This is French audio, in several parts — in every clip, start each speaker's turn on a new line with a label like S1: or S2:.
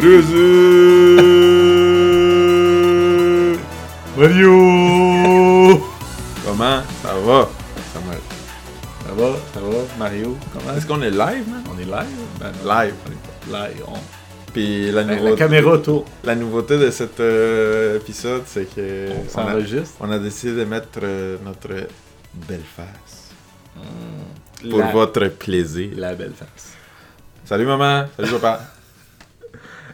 S1: Brésil!
S2: Mario!
S1: Comment ça va, Samuel?
S2: Ça va, ça va, Mario? Comment?
S1: Est-ce qu'on est live, man?
S2: On est live? Ben,
S1: Live.
S2: live. on-
S1: Puis la, nouveauté,
S2: la caméra tourne.
S1: la nouveauté de cet euh, épisode, c'est que
S2: On
S1: a,
S2: s'enregistre.
S1: on a décidé de mettre euh, notre belle face
S2: Mm.
S1: pour
S2: la,
S1: votre plaisir.
S2: la belle face.
S1: Salut maman, salut papa.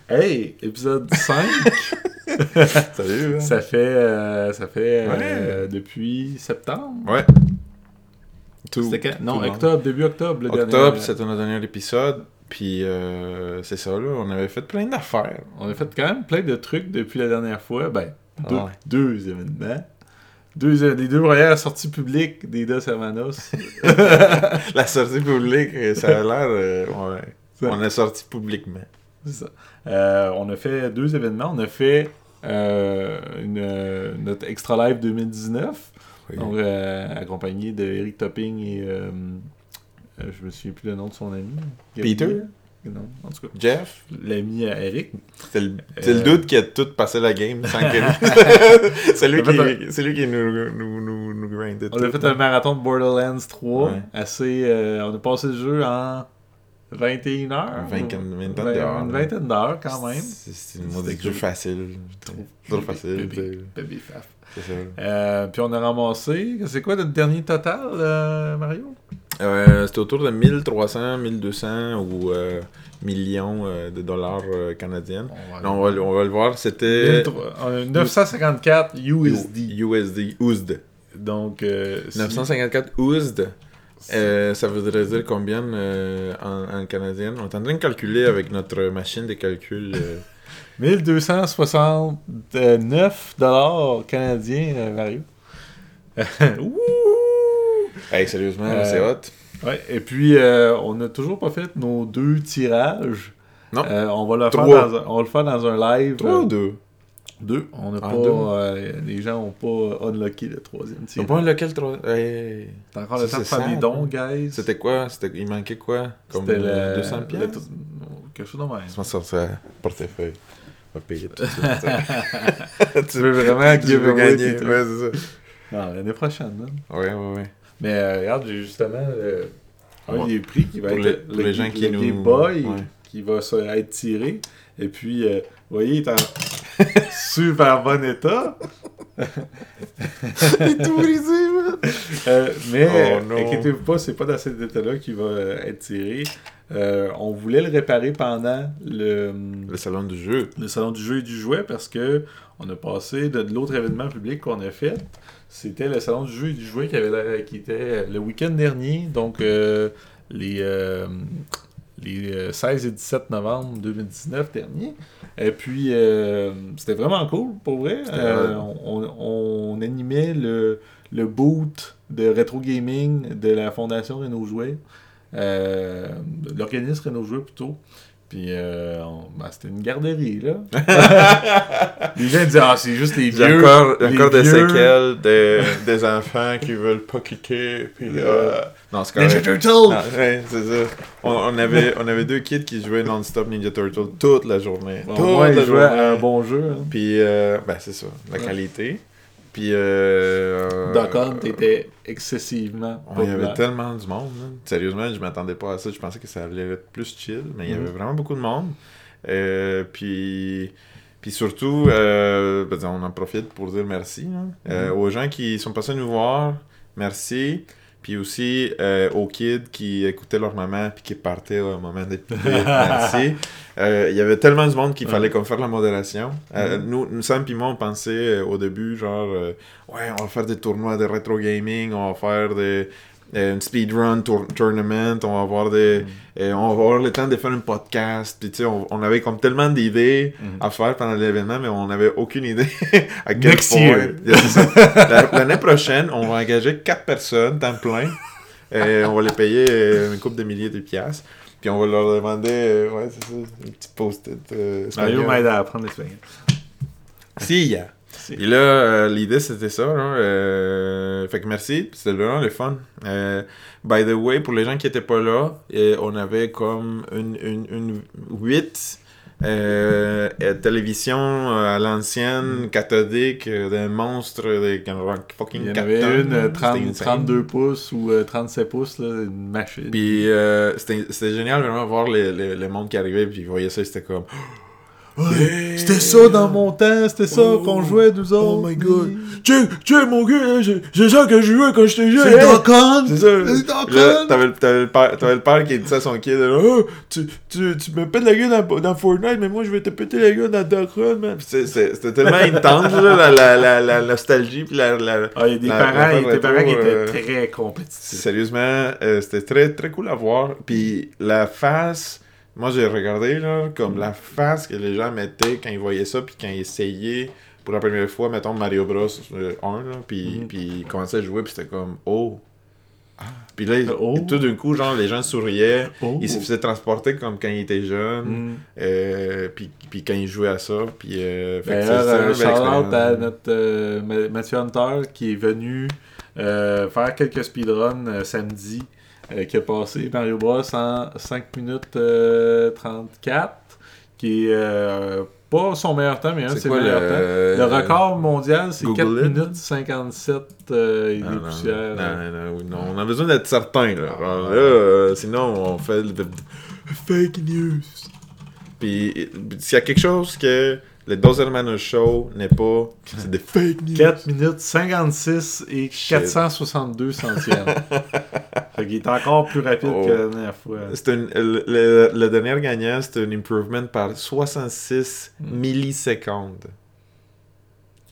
S2: Hey, épisode 5.
S1: salut. man.
S2: ça fait, euh, ça fait euh, depuis septembre.
S1: Ouais.
S2: C'était quand? Non, octobre, début octobre. Le
S1: Octobre,
S2: dernier-
S1: c'était notre dernier épisode. Puis euh, c'est ça, là. On avait fait plein d'affaires.
S2: On a fait quand même plein de trucs depuis la dernière fois. Ben, deux,
S1: Ouais.
S2: deux événements. Deux, euh, les deux premières sorties publiques des Dos Hermanos.
S1: La sortie publique, ça a l'air. euh, ouais. On est sorti publiquement.
S2: C'est ça. Euh, on a fait deux événements. On a fait euh, une, euh, notre Extra Live 2019,
S1: Oui.
S2: donc, euh, accompagné de Eric Topping et je me souviens plus le nom de son ami.
S1: Peter?
S2: Gabriel? Non, en tout cas,
S1: Jeff,
S2: l'ami à Eric.
S1: c'est le, le
S2: Euh,
S1: doute qui a tout passé la game sans que. c'est lui c'est lui qui nous, nous, nous, nous grindait
S2: On
S1: tout.
S2: a fait un marathon de Borderlands 3.
S1: Ouais.
S2: Assez, euh, on a passé le jeu en 21 heures.
S1: Une vingtaine- d'heures,
S2: Une vingtaine d'heures quand même.
S1: C'est une mode
S2: cool.
S1: facile. Trop facile.
S2: Bébé, bébé faf.
S1: C'est ça.
S2: Euh, puis on a ramassé. C'est quoi notre dernier total, euh, Mario?
S1: Euh, C'était autour de 1300, 1200 ou millions de dollars canadiens.
S2: on
S1: On va, le- on va le voir. C'était
S2: 954 USD.
S1: USD. USD.
S2: Donc, euh, si-
S1: 954 USD. Euh, ça voudrait dire combien euh, en, en canadien? On est en train de calculer avec notre machine de calcul. euh,
S2: 1269 dollars canadiens, euh, Mario. Ouh!
S1: Hey, sérieusement,
S2: Euh,
S1: c'est hot.
S2: Ouais, et puis, euh, on n'a toujours pas fait nos deux tirages.
S1: Non.
S2: Euh, on, va le faire
S1: Trois.
S2: dans un, on va le faire dans un live.
S1: 3
S2: euh,
S1: ou 2
S2: Deux. On n'a
S1: Ah,
S2: pas. euh, les gens n'ont pas unlocké le troisième
S1: Ils
S2: tirage.
S1: pas lequel 3 hey.
S2: T'as encore le temps de faire des dons, guys.
S1: C'était quoi? Il manquait quoi? Comme euh,
S2: le-
S1: 200
S2: le-
S1: piastres?
S2: Quelque chose de même.
S1: Je sors ça portefeuille. On va payer tout
S2: tu veux vraiment
S1: Tu veux
S2: giveaway
S1: gagner. Ouais, c'est ça.
S2: Non, l'année prochaine, man.
S1: Ouais, ouais, ouais.
S2: Mais euh, regarde, j'ai justement euh, un
S1: Ouais.
S2: des prix qui va
S1: Pour
S2: être
S1: les-
S2: le,
S1: pour les gens qui
S2: le
S1: nous-
S2: Boy
S1: ouais.
S2: qui va se- être tiré. Et puis, euh, vous voyez, il est en super bon état.
S1: Il est tout brisé, man.
S2: Euh, mais
S1: Oh,
S2: inquiétez-vous pas, c'est pas dans cet état-là qu'il va euh, être tiré. Euh, on voulait le réparer pendant le,
S1: Le salon du jeu.
S2: le salon du jeu et du jouet parce que on a passé de, de l'autre événement public qu'on a fait. C'était le salon du jeu et du jouet qui, avait qui était le week-end dernier, donc euh, les, euh, les euh, 16 et 17 novembre 2019 dernier. Et puis, euh, c'était vraiment cool, pour vrai. Euh, on, animait le, le boot de rétro gaming de la Fondation Renault Jouet. Euh, de l'organisme Renault Jouet plutôt. Puis euh, on- ben, c'était une garderie, là. les gens disaient, ah, c'est juste les
S1: Il y a
S2: vieux.
S1: encore, il y a
S2: les
S1: encore des
S2: vieux
S1: séquelles de- des enfants qui veulent pas quitter. Puis, euh, Non, c'est
S2: Ninja. Turtle!
S1: Ah, ouais, c'est ça. On, on avait, on avait deux kids qui jouaient non-stop Ninja Turtle toute la journée.
S2: Bon,
S1: toute la
S2: ils
S1: journée.
S2: à un bon jeu. Hein.
S1: Puis, euh, ben, c'est ça, la
S2: Ouais.
S1: qualité. Puis, euh,
S2: Doc Hunt était excessivement
S1: il y avait tellement du monde. Sérieusement, je m'attendais pas à ça. Je pensais que ça allait être plus chill, mais il y
S2: Mhm.
S1: avait vraiment beaucoup de monde. Euh, puis, puis surtout, euh, ben, on en profite pour dire merci hein. Euh,
S2: Mhm.
S1: aux gens qui sont passés nous voir. Merci. Puis aussi euh, aux kids qui écoutaient leur maman puis qui partaient au moment coupés. Merci. Euh, Il y avait tellement de monde qu'il
S2: Ouais.
S1: fallait qu'on fasse la modération. Euh, nous, nous, Sam et moi, on pensait euh, au début, genre, ouais, on va faire des tournois de rétro gaming, on va faire des, une speedrun tour- tournament, on va avoir des, euh, on va avoir le temps de faire un podcast. Puis tu sais, on, on avait comme tellement d'idées
S2: Mhm.
S1: à faire pendant l'événement, mais on n'avait aucune idée à quel
S2: Next
S1: point. L'année prochaine, on va engager quatre personnes, temps plein. Et on va les payer euh, une couple de milliers de piastres. Puis on va leur demander, euh, ouais, c'est ça, un petit post-it. euh,
S2: Mario m'aide à apprendre l'espagnol.
S1: Si, yeah. Et là, euh, l'idée c'était ça. Là, euh, fait que merci, c'était vraiment le fun. Euh, by the way, pour les gens qui étaient pas là, euh, on avait comme une, une, une 8 euh, euh, télévision euh, à l'ancienne, cathodique, euh, des monstres, des fucking
S2: Il y en
S1: 4
S2: avait
S1: tonnes,
S2: une
S1: là.
S2: euh,
S1: C'était
S2: 30
S1: insane.
S2: 32 pouces ou euh, 37 pouces, là, une machine.
S1: Puis c'était génial vraiment voir les, les, le monde qui arrivait, puis ils voyaient ça, c'était comme.
S2: Ouais, c'était ça dans mon temps, c'était ça
S1: Oh,
S2: qu'on jouait nous autres.
S1: Oh my god! Check, check mon gars, c'est c'est ça que je jouais quand j'étais jeune!
S2: C'est! Doc Hunt!
S1: C'est ça.
S2: Doc!
S1: T'avais le- père- t'avais le père qui disait à son kid, oh, tu, tu, tu me pètes la gueule dans, dans Fortnite, mais moi je vais te péter la gueule dans Duck Hunt, man. C'était tellement intense, là, la, la, la, la nostalgie, puis la, la-
S2: Ah, il y a des
S1: la-
S2: parents,
S1: la
S2: il y a des
S1: rétro,
S2: parents qui étaient
S1: euh,
S2: très compétitifs.
S1: Sérieusement, euh, c'était très, très cool à voir. Puis la face, moi j'ai regardé, là, comme la face que les gens mettaient quand ils voyaient ça, puis quand ils essayaient pour la première fois, mettons Mario Bros. euh, 1, là, puis,
S2: Mhm.
S1: puis ils commençaient à jouer, puis c'était comme, oh. Puis là, ils-
S2: Oh.
S1: tout d'un coup, genre, les gens souriaient.
S2: Oh.
S1: Ils se faisaient transporter comme quand ils étaient jeunes.
S2: Mm.
S1: euh, puis, puis quand ils jouaient à ça. Puis, euh, fait
S2: euh,
S1: belle
S2: shout-out à notre euh, Ma- Mathieu Hunter qui est venu euh, faire quelques speedruns euh, samedi, euh, qui a passé Mario Bros en 5 minutes euh, 34, qui est euh, pas son meilleur temps, mais un de
S1: C'est
S2: ses meilleurs
S1: le-
S2: temps. Le record mondial, c'est
S1: Google
S2: 4
S1: it?
S2: minutes 57 euh, et des
S1: non,
S2: poussières.
S1: non, non, on a besoin d'être certain. Là. Alors là, euh, sinon, on fait le fake news. Puis, euh, s'il y a quelque chose que le Dos Hermanos Show n'est pas, c'est des fake news.
S2: 4 minutes 56 et
S1: Shit.
S2: 462 centièmes. fait qu'il est encore plus rapide
S1: Oh.
S2: que la dernière fois.
S1: Une- le, dernier gagnant, c'est un improvement par 66
S2: Hmm.
S1: millisecondes.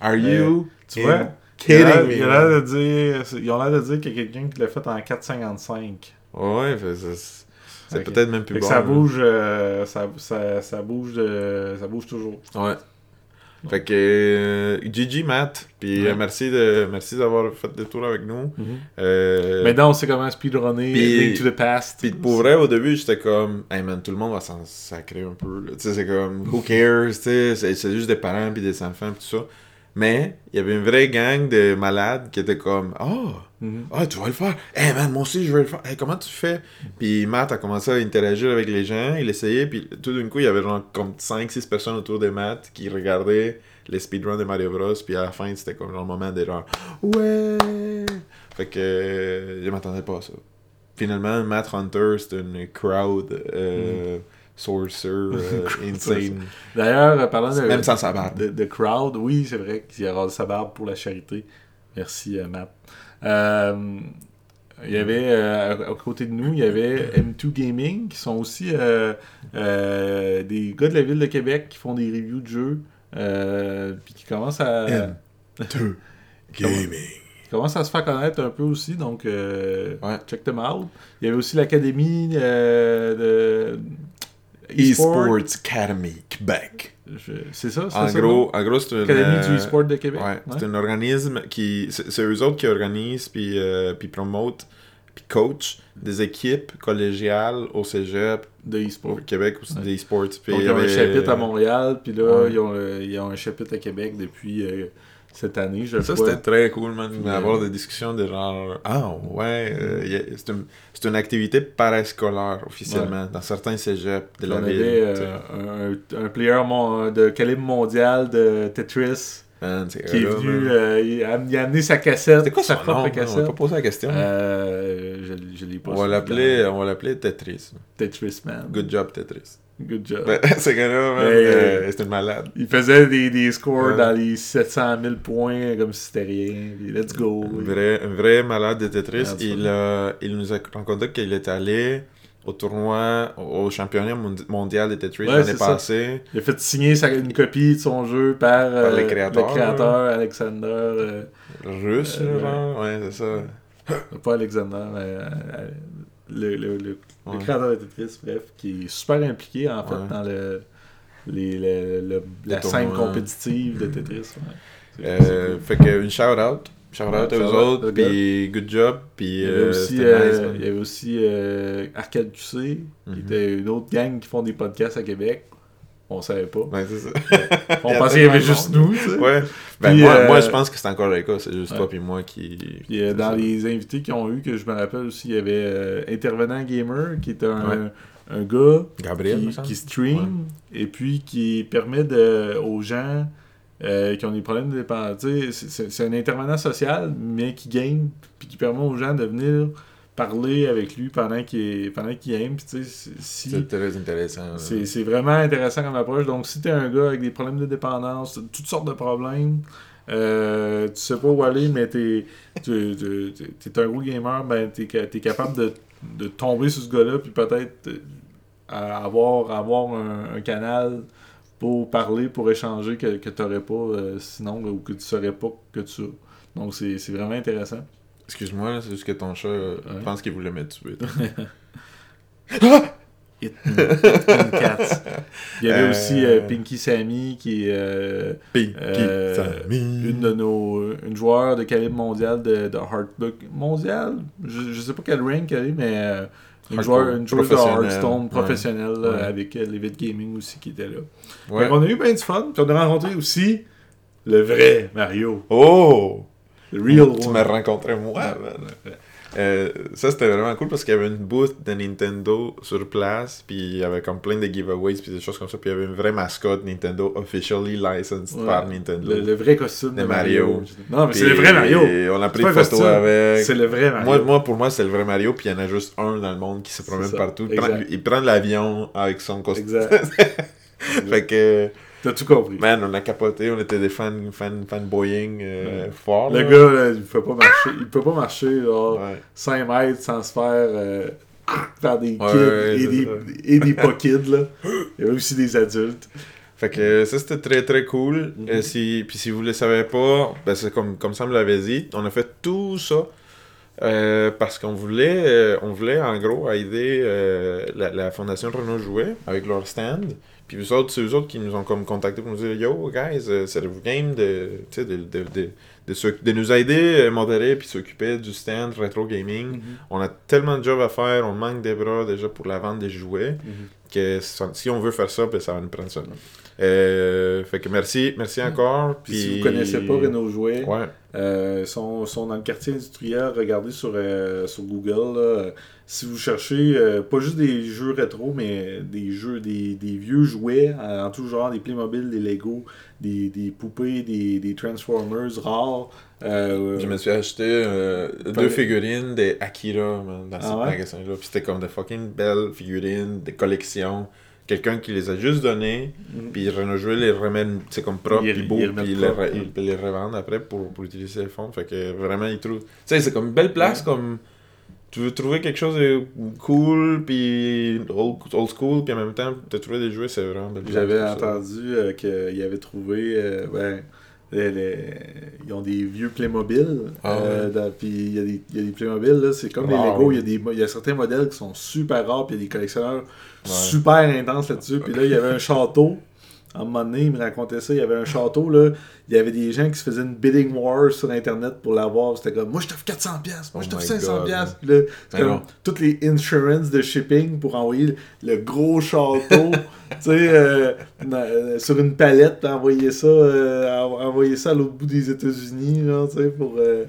S1: Are
S2: Mais,
S1: you
S2: Tu vois?
S1: Kidding me?
S2: il a l'air de dire, ils ont l'air de dire qu'il y a quelqu'un qui l'a fait en 4,55.
S1: Ouais, c'est peut-être même plus
S2: que
S1: bon.
S2: ça bouge, euh, ça, ça, ça bouge, de- ça bouge toujours.
S1: Ouais. Fait que euh, GG Matt, puis
S2: Ouais.
S1: euh, merci de merci d'avoir fait le tour avec nous. Euh,
S2: Maintenant, on sait comment speedrunner Link to the Past.
S1: Puis pour vrai, au début, j'étais comme, hey man, tout le monde va s'en sacrer un peu. Tu sais, c'est comme, who cares, tu sais, c'est c'est juste des parents puis des enfants puis tout ça. Mais il y avait une vraie gang de malades qui étaient comme, oh,
S2: Mhm.
S1: ah, tu vas le faire. Hey man, moi aussi, je vais le faire. Hey, comment tu fais? Puis Matt a commencé à interagir avec les gens, il essayait, puis tout d'un coup, il y avait genre comme 5-6 personnes autour de Matt qui regardaient les speedruns de Mario Bros. Puis à la fin, c'était comme genre le moment de genre, ouais. Fait que euh, je m'attendais pas à ça. Finalement, Matt Hunter, c'est une crowd euh, sorcerer euh, insane.
S2: D'ailleurs, euh, parlant de,
S1: Même sans sa barbe.
S2: de, de crowd, oui, c'est vrai qu'il a sa barbe pour la charité. Merci, euh, Matt. Euh, il y avait, euh, à, côté de nous, il y avait M2 Gaming, qui sont aussi euh, euh, des gars de la ville de Québec qui font des reviews de jeux, puis qui commencent à...
S1: M2 Gaming.
S2: qui commence à se faire connaître un peu aussi, donc
S1: Ouais.
S2: check them out. Il y avait aussi l'Académie de e-sport.
S1: Esports Academy Québec.
S2: C'est ça, c'est
S1: En
S2: ça,
S1: gros, en gros, c'est une.
S2: L'Académie
S1: euh,
S2: du e-sport de Québec.
S1: Ouais,
S2: Ouais.
S1: c'est un organisme qui. C'est eux autres qui organisent, puis, euh, puis promotent, puis coach des équipes collégiales au cégep,
S2: de e-sport.
S1: au Québec, aussi des e-sports. Puis
S2: Donc,
S1: il y
S2: ils ont un
S1: avait-
S2: chapitre à Montréal, puis là,
S1: Ouais.
S2: ils, ont, euh, ils ont un chapitre à Québec depuis euh, cette année, je
S1: Ça, c'était très cool, man, d'avoir
S2: euh,
S1: des discussions de genre, ah, ouais, euh, c'est une, une activité parascolaire, officiellement, dans certains cégeps de la
S2: On
S1: ville.
S2: avait un, un player mon- de calibre mondial de Tetris
S1: Man, c'est
S2: qui est venu, euh, il, a, il a amené sa cassette,
S1: C'était quoi
S2: sa
S1: son
S2: propre
S1: nom? man? On
S2: cassette.
S1: va pas poser la question.
S2: Euh, je, je l'ai pas
S1: on, va
S2: le
S1: l'appeler,
S2: plan.
S1: on va l'appeler Tetris.
S2: Tetris Man.
S1: Good job, Tetris.
S2: Good job.
S1: Ben, ce gars-là, euh,
S2: euh,
S1: une malade.
S2: Il faisait des, des scores
S1: Ouais.
S2: dans les 700 000 points comme si c'était rien. Puis let's go.
S1: Un vrai, un vrai malade de Tetris. Il, il nous a raconté qu'il est allé au tournoi, au au championnat mondi- mondial de Tetris
S2: Ouais,
S1: l'année passée.
S2: Il a fait signer sa- une copie de son jeu par, euh,
S1: les créateurs,
S2: le créateur Alexander. euh,
S1: Russe,
S2: Euh,
S1: genre. Ouais, c'est ça.
S2: pas Alexander, mais le, créateur de Tetris, bref, qui est super impliqué en fait
S1: Ouais.
S2: dans le, les, le- le- la scène compétitive de Tetris. ouais. C'est-
S1: Euh, fait que une shout out. Shout out
S2: Ouais,
S1: à eux autres. Puis good job. Puis
S2: Il y avait
S1: euh,
S2: aussi, euh,
S1: nice, man.
S2: il y avait aussi euh, Arcade QC, qui
S1: Mhm.
S2: était une autre gang qui font des podcasts à Québec. On savait pas.
S1: Ouais, c'est ça.
S2: On pensait qu'il y avait juste
S1: monde.
S2: nous, tu sais.
S1: Ouais. Ben,
S2: Puis,
S1: moi, moi, je pense que c'est encore le cas. C'est juste toi puis moi qui.
S2: Puis dans
S1: ça.
S2: les invités qu'ils ont eu, que je me rappelle aussi, il y avait Intervenant Gamer, qui est un, gars
S1: Gabriel,
S2: qui, qui stream et puis qui permet de, aux gens euh, qui ont des problèmes de dépendance. C'est un intervenant social, mais qui game, puis qui permet aux gens de venir parler avec lui pendant qu'il pendant qu'il. Puis, si,
S1: C'est très intéressant.
S2: c'est vraiment intéressant comme approche. Donc, si t'es un gars avec des problèmes de dépendance, toutes sortes de problèmes, euh, tu sais pas où aller, mais t'es t'es un gros gamer, ben t'es t'es capable de, de tomber sur ce gars-là, puis peut-être euh, avoir, avoir un, un canal pour parler, pour échanger que, que t'aurais pas euh, sinon, ou que tu saurais pas que tu as. Donc, c'est vraiment intéressant.
S1: Excuse-moi, c'est juste que ton chat euh,
S2: Ouais.
S1: pense qu'il voulait me tuer.
S2: Hit me, hit me cats. Il y avait
S1: Euh,
S2: aussi euh, Pinky Sammy qui est euh,
S1: Pinky
S2: Euh,
S1: Sammy.
S2: une de nos une joueur de calibre mondial de, de Heartbook mondial? Je, je sais pas quel rank elle est mais euh, une, joueur, une joueuse de Hearthstone professionnelle
S1: Ouais.
S2: avec euh, Levitt Gaming aussi qui était là
S1: Ouais.
S2: Qu'on a eu bien du fun puis on a rencontré aussi le vrai Mario
S1: Oh!
S2: le real
S1: Tu m'as rencontré moi, man. Euh, ça, c'était vraiment cool parce qu'il y avait une booth de Nintendo sur place, puis il y avait comme plein de giveaways, puis des choses comme ça, puis il y avait une vraie mascotte Nintendo officially licensed
S2: Ouais.
S1: par Nintendo.
S2: le, le vrai costume de, Mario.
S1: Mario.
S2: non mais c'est le vrai Mario
S1: On a pris
S2: C'est
S1: une
S2: pas un
S1: photo
S2: costume,
S1: avec.
S2: c'est le vrai Mario
S1: Moi, moi, pour moi, c'est le vrai Mario, puis il y en a juste un dans le monde qui se promène partout. Il prend, il prend l'avion avec son costume.
S2: exact
S1: fait que,
S2: t'as tout compris
S1: man, on a capoté, on était des fans, fans, fanboying euh, forts.
S2: le
S1: là.
S2: gars là, il peut pas marcher il peut pas marcher genre,
S1: Ouais.
S2: 5 mètres sans se faire euh, faire des kids
S1: Ouais,
S2: et, des, et des pas kids là. Il y avait aussi des adultes.
S1: Fait que ça c'était très très cool. Euh, si, puis si vous le savez pas, ben c'est comme, comme Sam l'avait dit, on a fait tout ça euh, parce qu'on voulait, euh, on voulait en gros aider euh, la, la fondation Renault Jouet avec leur stand. Puis eux autres, c'est eux autres qui nous ont comme contacté pour nous dire Yo guys, euh, c'est le game de, de, de, de, de, nous aider, euh, modérer puis s'occuper du stand rétro gaming? On a tellement de jobs à faire, on manque des bras déjà pour la vente des jouets que ça- si on veut faire ça, ben, ça va nous prendre ça. Euh, fait que merci, merci encore.
S2: Puis si vous connaissez pas Renault Jouet,
S1: Ouais,
S2: euh, sont, sont dans le quartier industriel, regardez sur, euh, sur Google. là. Si vous cherchez euh, pas juste des jeux rétro, mais des jeux, des, des vieux jouets en, en tout genre, des Playmobil, des Lego, des, des poupées, des, des Transformers rares. euh,
S1: je me suis acheté euh, deux figurines des Akira man, dans
S2: Ah
S1: ce
S2: ouais?
S1: magasin-là. Puis c'était comme des fucking belles figurines, des collections. Quelqu'un qui les a juste données,
S2: Mhm.
S1: puis Renault Jouet les remet, c'est comme propre, puis beau, puis ils les, re-
S2: ouais.
S1: les revendent après pour, pour utiliser les fonds. Fait que vraiment, ils trouvent. Tu sais, c'est comme une belle place, comme. Tu veux trouver quelque chose de cool, puis old, old school, puis en même temps, te trouver des jouets, c'est vraiment belle.
S2: J'avais entendu euh, qu'ils avaient trouvé. euh, ben, les- les- ils ont des vieux Playmobil.
S1: Ah
S2: euh, Puis il y, a des- y a des Playmobil, c'est comme les. Lego. Il y, a des, mo- il y a certains modèles qui sont super rares, puis il y a des collectionneurs
S1: Ouais.
S2: super intenses là-dessus. Puis là, il y avait un château. À un moment donné, il me racontait ça. Il y avait un château, là. Il y avait des gens qui se faisaient une bidding war sur Internet pour l'avoir. C'était comme, moi, je t'offre 400$, piastres, moi, je t'offre
S1: my
S2: 500$.
S1: God.
S2: piastres. Puis là, c'est comme toutes les insurances de shipping pour envoyer le gros château, tu sais, euh, euh, sur une palette, envoyer ça, euh, en- envoyer ça à l'autre bout des États-Unis, genre, tu sais, pour, euh,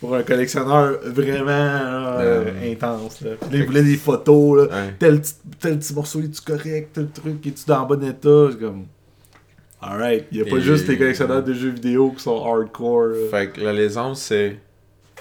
S2: pour un collectionneur vraiment là, euh,
S1: Euh,
S2: intense. Là. Puis là, il voulait des photos, là.
S1: Ouais.
S2: Tel, petit- tel petit morceau, est-tu correct? Tel truc, es-tu dans bon état? C'est comme. Alright, il n'y a pas
S1: Et-
S2: juste les collectionneurs de jeux vidéo qui sont hardcore. là.
S1: Fait que la légende, c'est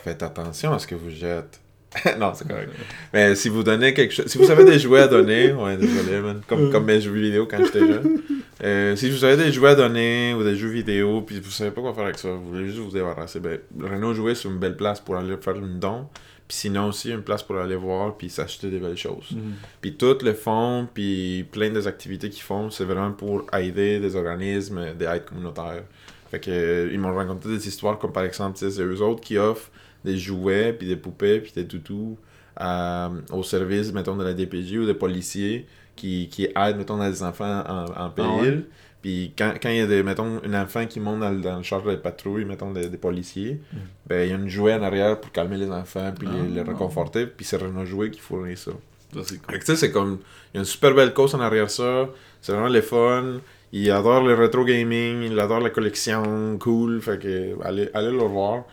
S1: faites attention à ce que vous jetez. non, c'est correct. Mais si vous donnez quelque chose, si vous avez des jouets à donner, ouais, désolé, man. Comme, comme mes jeux vidéo quand j'étais jeune. Euh, si vous avez des jouets à donner ou des jeux vidéo, puis vous savez pas quoi faire avec ça, vous voulez juste vous débarrasser, ben, Renault Jouet, c'est une belle place pour aller faire une don. Puis sinon aussi, une place pour aller voir puis s'acheter des belles choses.
S2: Mhm.
S1: Puis tout le fond, puis plein des activités qu'ils font, c'est vraiment pour aider des organismes, des aides communautaires. Fait que, euh, ils m'ont raconté des histoires comme par exemple, c'est eux autres qui offrent des jouets, puis des poupées, puis des toutous à- au service, mettons, de la DPJ ou des policiers qui, qui aident, mettons, des enfants en, en péril. Puis quand, quand il y a, des, mettons, un enfant qui monte dans, le- dans le char de patrouille, mettons, des, des policiers, ben il y a une jouet en arrière pour calmer les enfants, puis les, les
S2: Ah.
S1: réconforter, puis c'est Renault Jouet qui fournit ça.
S2: Ça, c'est cool.
S1: Tu sais, c'est comme. Il y a une super belle cause en arrière ça. C'est vraiment le fun. Il adore le rétro gaming, il adore la collection, cool. Fait que allez, allez le voir.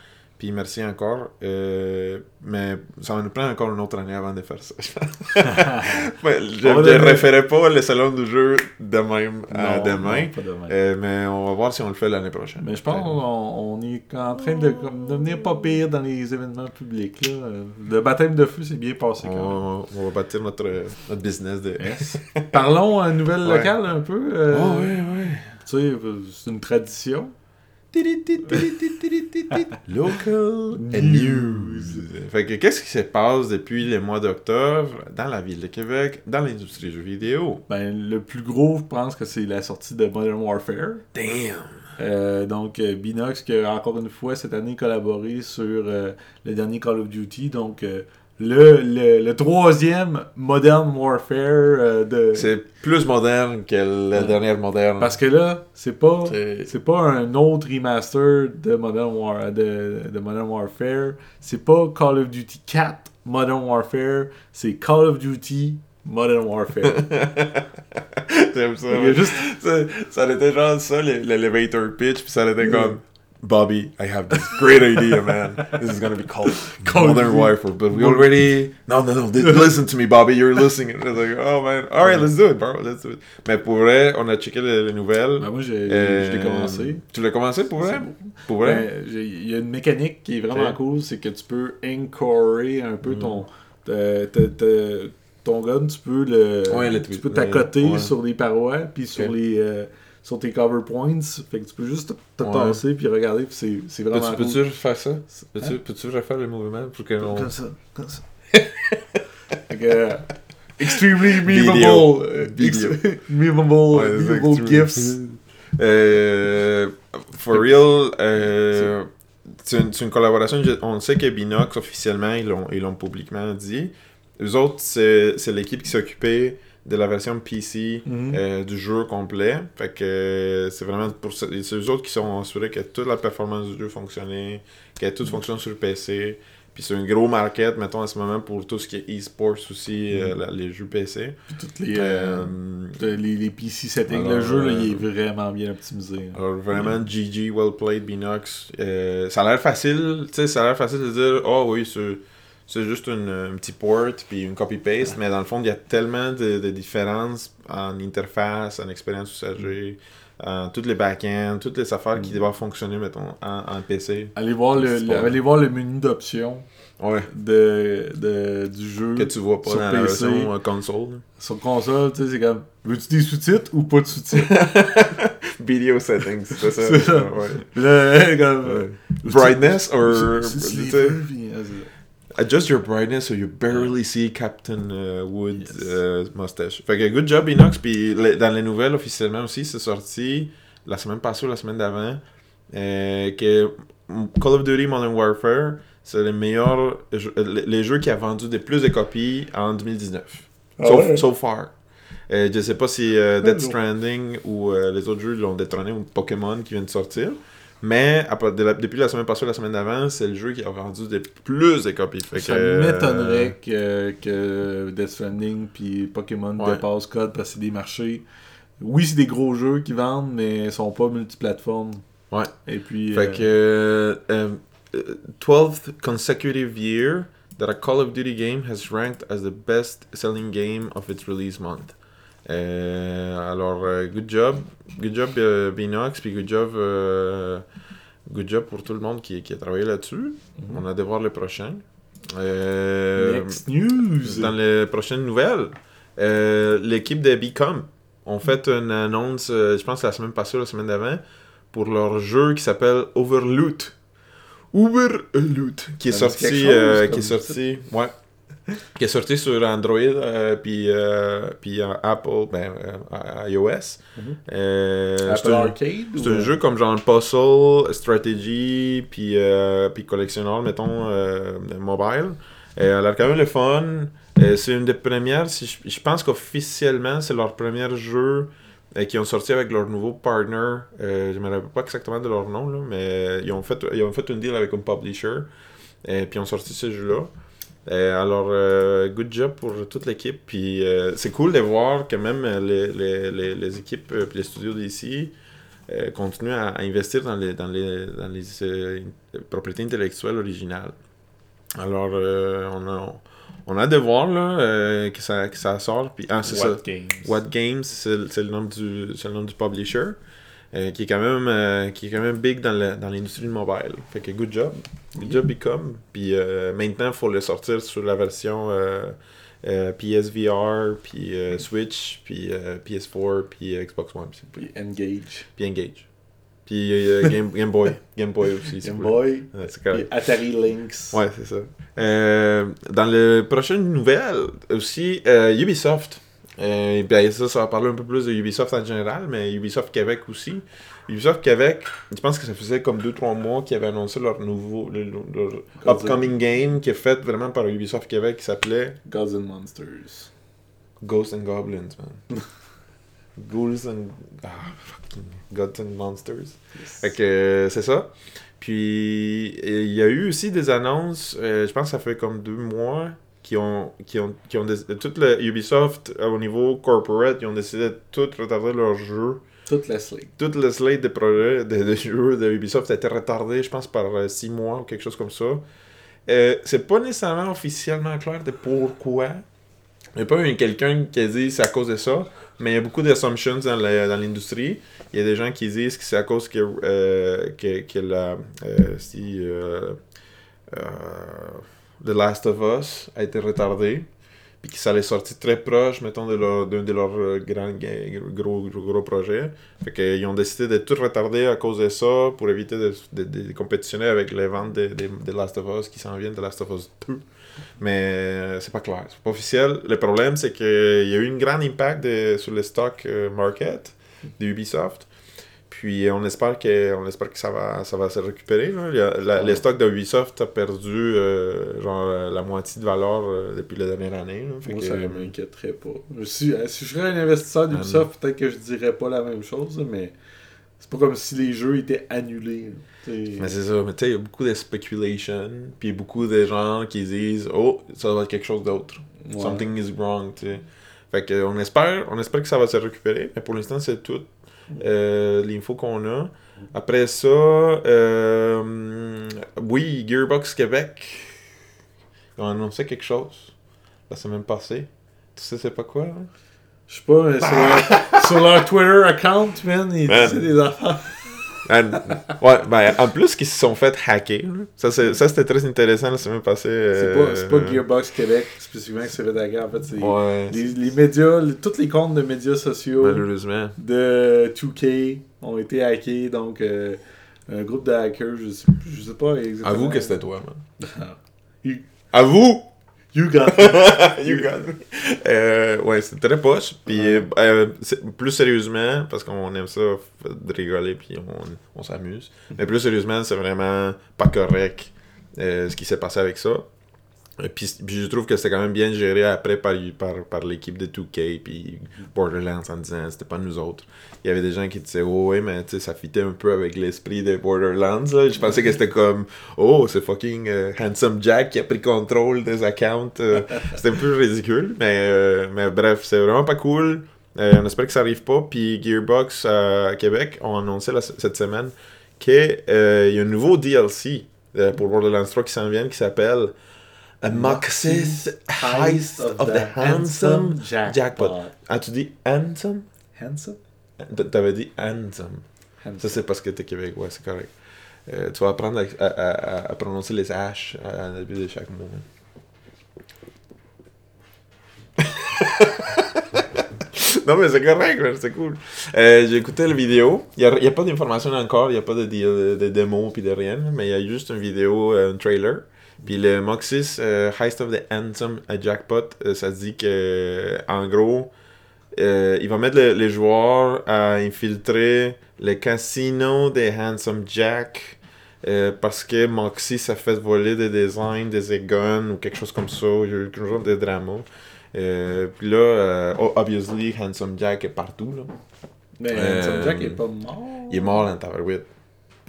S1: Puis merci encore. Euh, mais ça va nous prendre encore une autre année avant de faire ça. Ouais, je
S2: On
S1: ne referai pas le salon du jeu de même à
S2: Non,
S1: demain.
S2: non, demain.
S1: Euh, mais on va voir si on le fait l'année prochaine.
S2: Mais je pense qu'on on est en train de comme, devenir pas pire dans les événements publics. Là. Euh, Le baptême de feu s'est bien passé
S1: on,
S2: quand même.
S1: va, on va bâtir notre, notre business de.
S2: Yes. Parlons à une nouvelle
S1: Ouais.
S2: locale un peu. euh,
S1: Oh, ouais, ouais.
S2: Tu sais, euh, c'est une tradition.
S1: Local and news. Fait que qu'est-ce qui se passe depuis le mois d'octobre dans la ville de Québec, dans l'industrie du jeu vidéo?
S2: Ben, le plus gros, je pense que c'est la sortie de Modern Warfare.
S1: Damn!
S2: Euh, donc, euh, Binox qui a encore une fois cette année collaboré sur euh, le dernier Call of Duty. Donc, euh, le, le, le troisième Modern Warfare euh, de.
S1: C'est plus moderne que la dernière moderne.
S2: Parce que là, c'est pas.
S1: C'est-
S2: pas un autre remaster de Modern, War, de, de Modern Warfare. C'est pas Call of Duty 4 Modern Warfare. C'est Call of Duty Modern Warfare.
S1: J'aime ça.
S2: A
S1: ouais.
S2: juste-
S1: ça, ça était genre ça, le- l'elevator pitch, puis ça était
S2: Ouais.
S1: comme Bobby, I have this great idea, man. This is gonna be called Modern. Warfare, but we already. No, no, no. Listen to me, Bobby. You're listening. Like, oh man, all right, let's do it, bro. Let's do it. Mais pour vrai, on a checké les, les nouvelles.
S2: Ben, moi, j'ai
S1: Euh,
S2: je l'ai commencé.
S1: Tu l'as commencé pour vrai? Pour vrai?
S2: Ben, Il y a une mécanique qui est vraiment
S1: Ok.
S2: cool, c'est que tu peux anchorer un peu
S1: Mm.
S2: ton, te- te- te- ton gun, tu peux le,
S1: Ouais, le
S2: tu peux t'accoter
S1: ouais.
S2: sur les parois, puis sur les euh, sur tes cover points, fait que tu peux juste te,
S1: Ouais.
S2: tasser puis regarder, puis c'est c'est vraiment
S1: Peux-tu
S2: cool.
S1: peux-tu refaire ça? Peux-tu peux-tu refaire le mouvement pour que l'on.
S2: Comme ça, comme ça. Que, euh, extremely memeable, euh, memeable,
S1: Ouais,
S2: gifs.
S1: Euh, for real, euh, c'est une, collaboration. On sait que Binox, officiellement, ils l'ont ils l'ont publiquement dit. Les autres, c'est c'est l'équipe qui s'occupait de la version PC
S2: Mhm.
S1: euh, du jeu complet. Fait que euh, c'est vraiment pour. C'est eux autres qui sont assurés que toute la performance du jeu fonctionnait, que tout fonctionne sur le PC. Puis c'est un gros market, mettons, en ce moment, pour tout ce qui est e-sports aussi, euh, la- les jeux PC.
S2: Puis toutes les, euh, les, les PC settings,
S1: Alors,
S2: le jeu là, il est vraiment bien optimisé. hein.
S1: Alors vraiment, GG, well played, Binox. Ça a l'air facile, tu sais, ça a l'air facile de dire, oh oui, c'est, c'est juste une, un petit port puis une copy-paste, mais dans le fond, il y a tellement de, de différences en interface, en expérience usager, en toutes les back-ends, toutes les affaires qui doivent fonctionner, mettons, en, en PC.
S2: Allez voir le, le- allez voir le menu d'options
S1: Ouais,
S2: de, de, du jeu
S1: que tu vois pas
S2: Sur
S1: dans la
S2: PC.
S1: version euh, console.
S2: sur console. Tu sais, c'est comme, veux-tu des sous-titres ou pas de sous-titres?
S1: Video settings, c'est ça.
S2: C'est ça.
S1: ouais.
S2: Là, comme,
S1: Ouais. Brightness or... Adjust your brightness so you barely see Captain uh, Wood
S2: Yes.
S1: uh, mustache. Fait que good job Inox. Puis le- dans les nouvelles officiellement aussi, c'est sorti la semaine passée ou la semaine d'avant euh, que Call of Duty Modern Warfare c'est les meilleurs jeux- les jeux qui a vendu des plus de copies en 2019.
S2: Ah
S1: so,
S2: ouais?
S1: so far. Euh, je sais pas si euh,
S2: non.
S1: Stranding ou euh, les autres jeux l'ont détrôné ou Pokémon qui vient de sortir. Mais de la- depuis la semaine passée ou la semaine d'avant, c'est le jeu qui a vendu des plus de copies. Fait
S2: Ça
S1: que, euh,
S2: m'étonnerait que, que Death Stranding puis Pokémon
S1: Ouais.
S2: dépassent Code parce que c'est des marchés. Oui, c'est des gros jeux qui vendent, mais ils sont pas multiplateformes.
S1: Ouais.
S2: Et puis.
S1: Fait
S2: euh,
S1: que euh, euh, 12th consecutive year that a Call of Duty game has ranked as the best selling game of its release month. Euh, alors, euh, good job. Good job euh, Binox, puis good job, good job pour tout le monde qui, qui a travaillé là-dessus.
S2: Mhm.
S1: On a de voir le prochain.
S2: Next news!
S1: dans les prochaines nouvelles, l'équipe de Become ont fait une annonce, je pense la semaine passée ou la semaine d'avant, pour leur jeu qui s'appelle Overloot. Overloot, qui est sorti, euh, qui est sorti, ouais, qui est sorti sur Android euh, puis euh, puis Apple, ben euh, iOS.
S2: Mhm.
S1: Euh, c'est
S2: Apple
S1: un-
S2: Arcade?
S1: c'est
S2: ou-
S1: un jeu comme genre puzzle, stratégie, puis, puis collectionneur, mettons, mobile. Euh, elle a quand même le fun. C'est une des premières, si je, je pense qu'officiellement, c'est leur premier jeu euh, qui ont sorti avec leur nouveau partner. Euh, je me rappelle pas exactement de leur nom, là, mais ils ont, fait, ils ont fait une deal avec un publisher. Et puis ils ont sorti ce jeu-là. Euh, alors, euh, good job pour toute l'équipe. Puis euh, c'est cool de voir que même les, les, les, les équipes, puis les studios d'ici, continuent à, à investir dans les, dans les, dans les propriétés intellectuelles originales. Alors, on, a, on a de voir là, euh, que, ça, que ça sort. Puis, ah, c'est ça.
S2: What Games.
S1: What Games, c'est c'est le nom du, c'est le nom du publisher, euh, qui est quand même, euh, qui est quand même big dans le- dans l'industrie du mobile. Fait que good job, good job Become. Puis euh, maintenant, il faut le sortir sur la version PSVR, puis euh, Switch, puis euh, PS4, puis Xbox One, puis,
S2: Puis Engage.
S1: puis Engage. Puis Game, Game Boy, Game Boy aussi. si
S2: Game. Boy.
S1: Ouais, c'est.
S2: Atari Lynx.
S1: Ouais, c'est ça. Dans les prochaines nouvelles, aussi, Ubisoft. Euh, ben, ça, ça va parler un peu plus de Ubisoft en général, mais Ubisoft Québec aussi. Ubisoft Québec, je pense que ça faisait comme 2-3 mois qu'ils avaient annoncé leur nouveau, le- le- leur upcoming game qui est fait vraiment par Ubisoft Québec qui s'appelait
S2: Gods and Monsters.
S1: Ghosts and Goblins, man. Ghouls and. Ah, fucking. Gods and Monsters. Fait que euh, c'est ça. Puis il y a eu aussi des annonces, euh, je pense que ça fait comme deux mois, qui ont, qui ont, qui ont décidé, toute le Ubisoft euh, au niveau corporate, ils ont décidé de tout retarder leur jeu.
S2: Toute la slate.
S1: Toute le slate de projets, de, de jeux de Ubisoft a été retardé, je pense, par euh, six mois ou quelque chose comme ça. Euh, c'est pas nécessairement officiellement clair de pourquoi. Il n'y a pas eu quelqu'un qui a dit c'est à cause de ça, mais il y a beaucoup d'assumptions dans la- dans l'industrie. Il y a des gens qui disent que c'est à cause que, euh, que, que la, euh, si, euh, euh, The Last of Us a été retardé, puis que ça allait sortir très proche, mettons, de leur- d'un de leurs euh, grands, gros, gros, gros projets. Fait qu'ils ont décidé de tout retarder à cause de ça pour éviter de, de, compétitionner avec les ventes de, de, Last of Us qui s'en viennent de Last of Us 2. Mais euh, c'est pas clair, c'est pas officiel. Le problème, c'est qu'il y a eu un grand impact sur le stock euh, market de Ubisoft. Puis euh, on espère que, on espère que ça, va, ça va se récupérer. Le stock de Ubisoft a perdu euh, genre euh, la moitié de valeur euh, depuis la dernière année. là. Fait
S2: Moi,
S1: que,
S2: ça
S1: euh,
S2: m'inquiéterait pas. Je suis, si je serais un investisseur d'Ubisoft, peut-être que je dirais pas la même chose, mais c'est pas comme si les jeux étaient annulés. T'sais,
S1: Mais c'est ça, mais tu sais, il y a beaucoup de speculation, puis beaucoup de gens qui disent Oh, ça va être quelque chose d'autre.
S2: ouais.
S1: Something is wrong. Fait que on espère, on espère que ça va se récupérer, mais pour l'instant, c'est tout euh, l'info qu'on a. Après ça, euh, oui, Gearbox Québec, ils ont annoncé quelque chose la semaine passée. Tu sais, c'est pas quoi, hein?
S2: Je sais pas, mais sur, leur, sur leur Twitter account, man, ils disaient des affaires.
S1: Ouais, ben, en plus qu'ils se sont fait hacker. Ça, c'était très intéressant la semaine passée.
S2: C'est
S1: euh,
S2: pas, c'est pas Gearbox Québec spécifiquement qui s'est fait hacker. En fait, c'est
S1: Ouais,
S2: les, les médias, les- tous les comptes de médias sociaux
S1: malheureusement.
S2: de 2K ont été hackés. Donc, euh, un groupe de hackers, je sais, je sais pas exactement.
S1: Avoue que c'était toi, man.
S2: You-
S1: Avoue!
S2: You got it.
S1: you got me. Euh, ouais, c'est très poche. Puis, euh, euh, plus sérieusement, parce qu'on aime ça, de rigoler, puis on, on s'amuse. Mais plus sérieusement, c'est vraiment pas correct euh, ce qui s'est passé avec ça. Euh, Puis, puis je trouve que c'était quand même bien géré après par, par, par l'équipe de 2K puis Borderlands en disant c'était pas nous autres. Il y avait des gens qui disaient oh ouais mais tu sais ça fitait un peu avec l'esprit de Borderlands. là. Je pensais que c'était comme oh c'est fucking euh, Handsome Jack qui a pris contrôle des accounts. euh. c'était un peu ridicule mais, euh, mais bref c'est vraiment pas cool. On espère que ça arrive pas. Puis Gearbox à Québec ont annoncé la- cette semaine qu'il y a un nouveau DLC pour Borderlands 3 qui s'en vient qui s'appelle A Moxis Heist of the Handsome Jackpot. Ah, tu dis handsome?
S2: Handsome?
S1: T'avais dit handsome. Ça,
S2: Handsome.
S1: c'est parce que t'es québécois, c'est correct. Euh, tu vas apprendre à, à- à- à prononcer les H à début de chaque mot. non, mais c'est correct, c'est cool. Euh, J'ai écouté la vidéo. Il n'y a, a pas d'informations encore, il n'y a pas de, de, de démo puis de rien, mais il y a juste une vidéo, euh, un trailer. Puis le Moxis euh, Heist of the Handsome à Jackpot, euh, ça dit que, en gros, euh, il va mettre le- les joueurs à infiltrer le casino des Handsome Jack euh, parce que Moxie s'est fait voler des designs, des guns ou quelque chose comme ça. Il y a eu quelque chose de drama. Euh, puis là, euh, oh, obviously, Handsome Jack est partout. Là.
S2: Mais
S1: Euh,
S2: Handsome Jack est pas mort.
S1: Il est mort dans Tabarouette.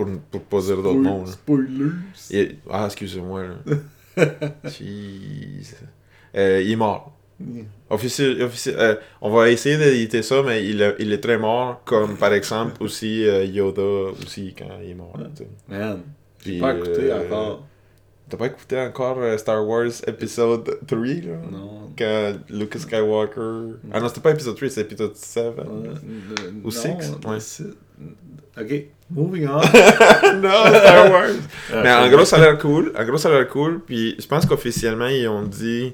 S1: Pour, pour pas dire d'autres mots. là.
S2: Spoilers.
S1: Il Ah, excusez-moi. Jeez. Euh, il est mort. Officiel, officiel- euh, on va essayer d'éditer ça, mais il, a- il est très mort, comme par exemple aussi euh, Yoda aussi quand il est mort.
S2: Man, j'ai pas écouté encore.
S1: T'as pas écouté encore Star Wars épisode 3 là?
S2: Non.
S1: Quand Lucas Skywalker. Ah non, c'était pas épisode 3, c'était épisode 7.
S2: Ouais, euh,
S1: Ou
S2: non,
S1: six, ouais.
S2: six. Ok, moving on.
S1: non, Star Wars!
S2: Ah,
S1: Mais en
S2: c'est
S1: gros, ça a l'air cool. En gros, ça a l'air cool. Puis je pense qu'officiellement, ils ont dit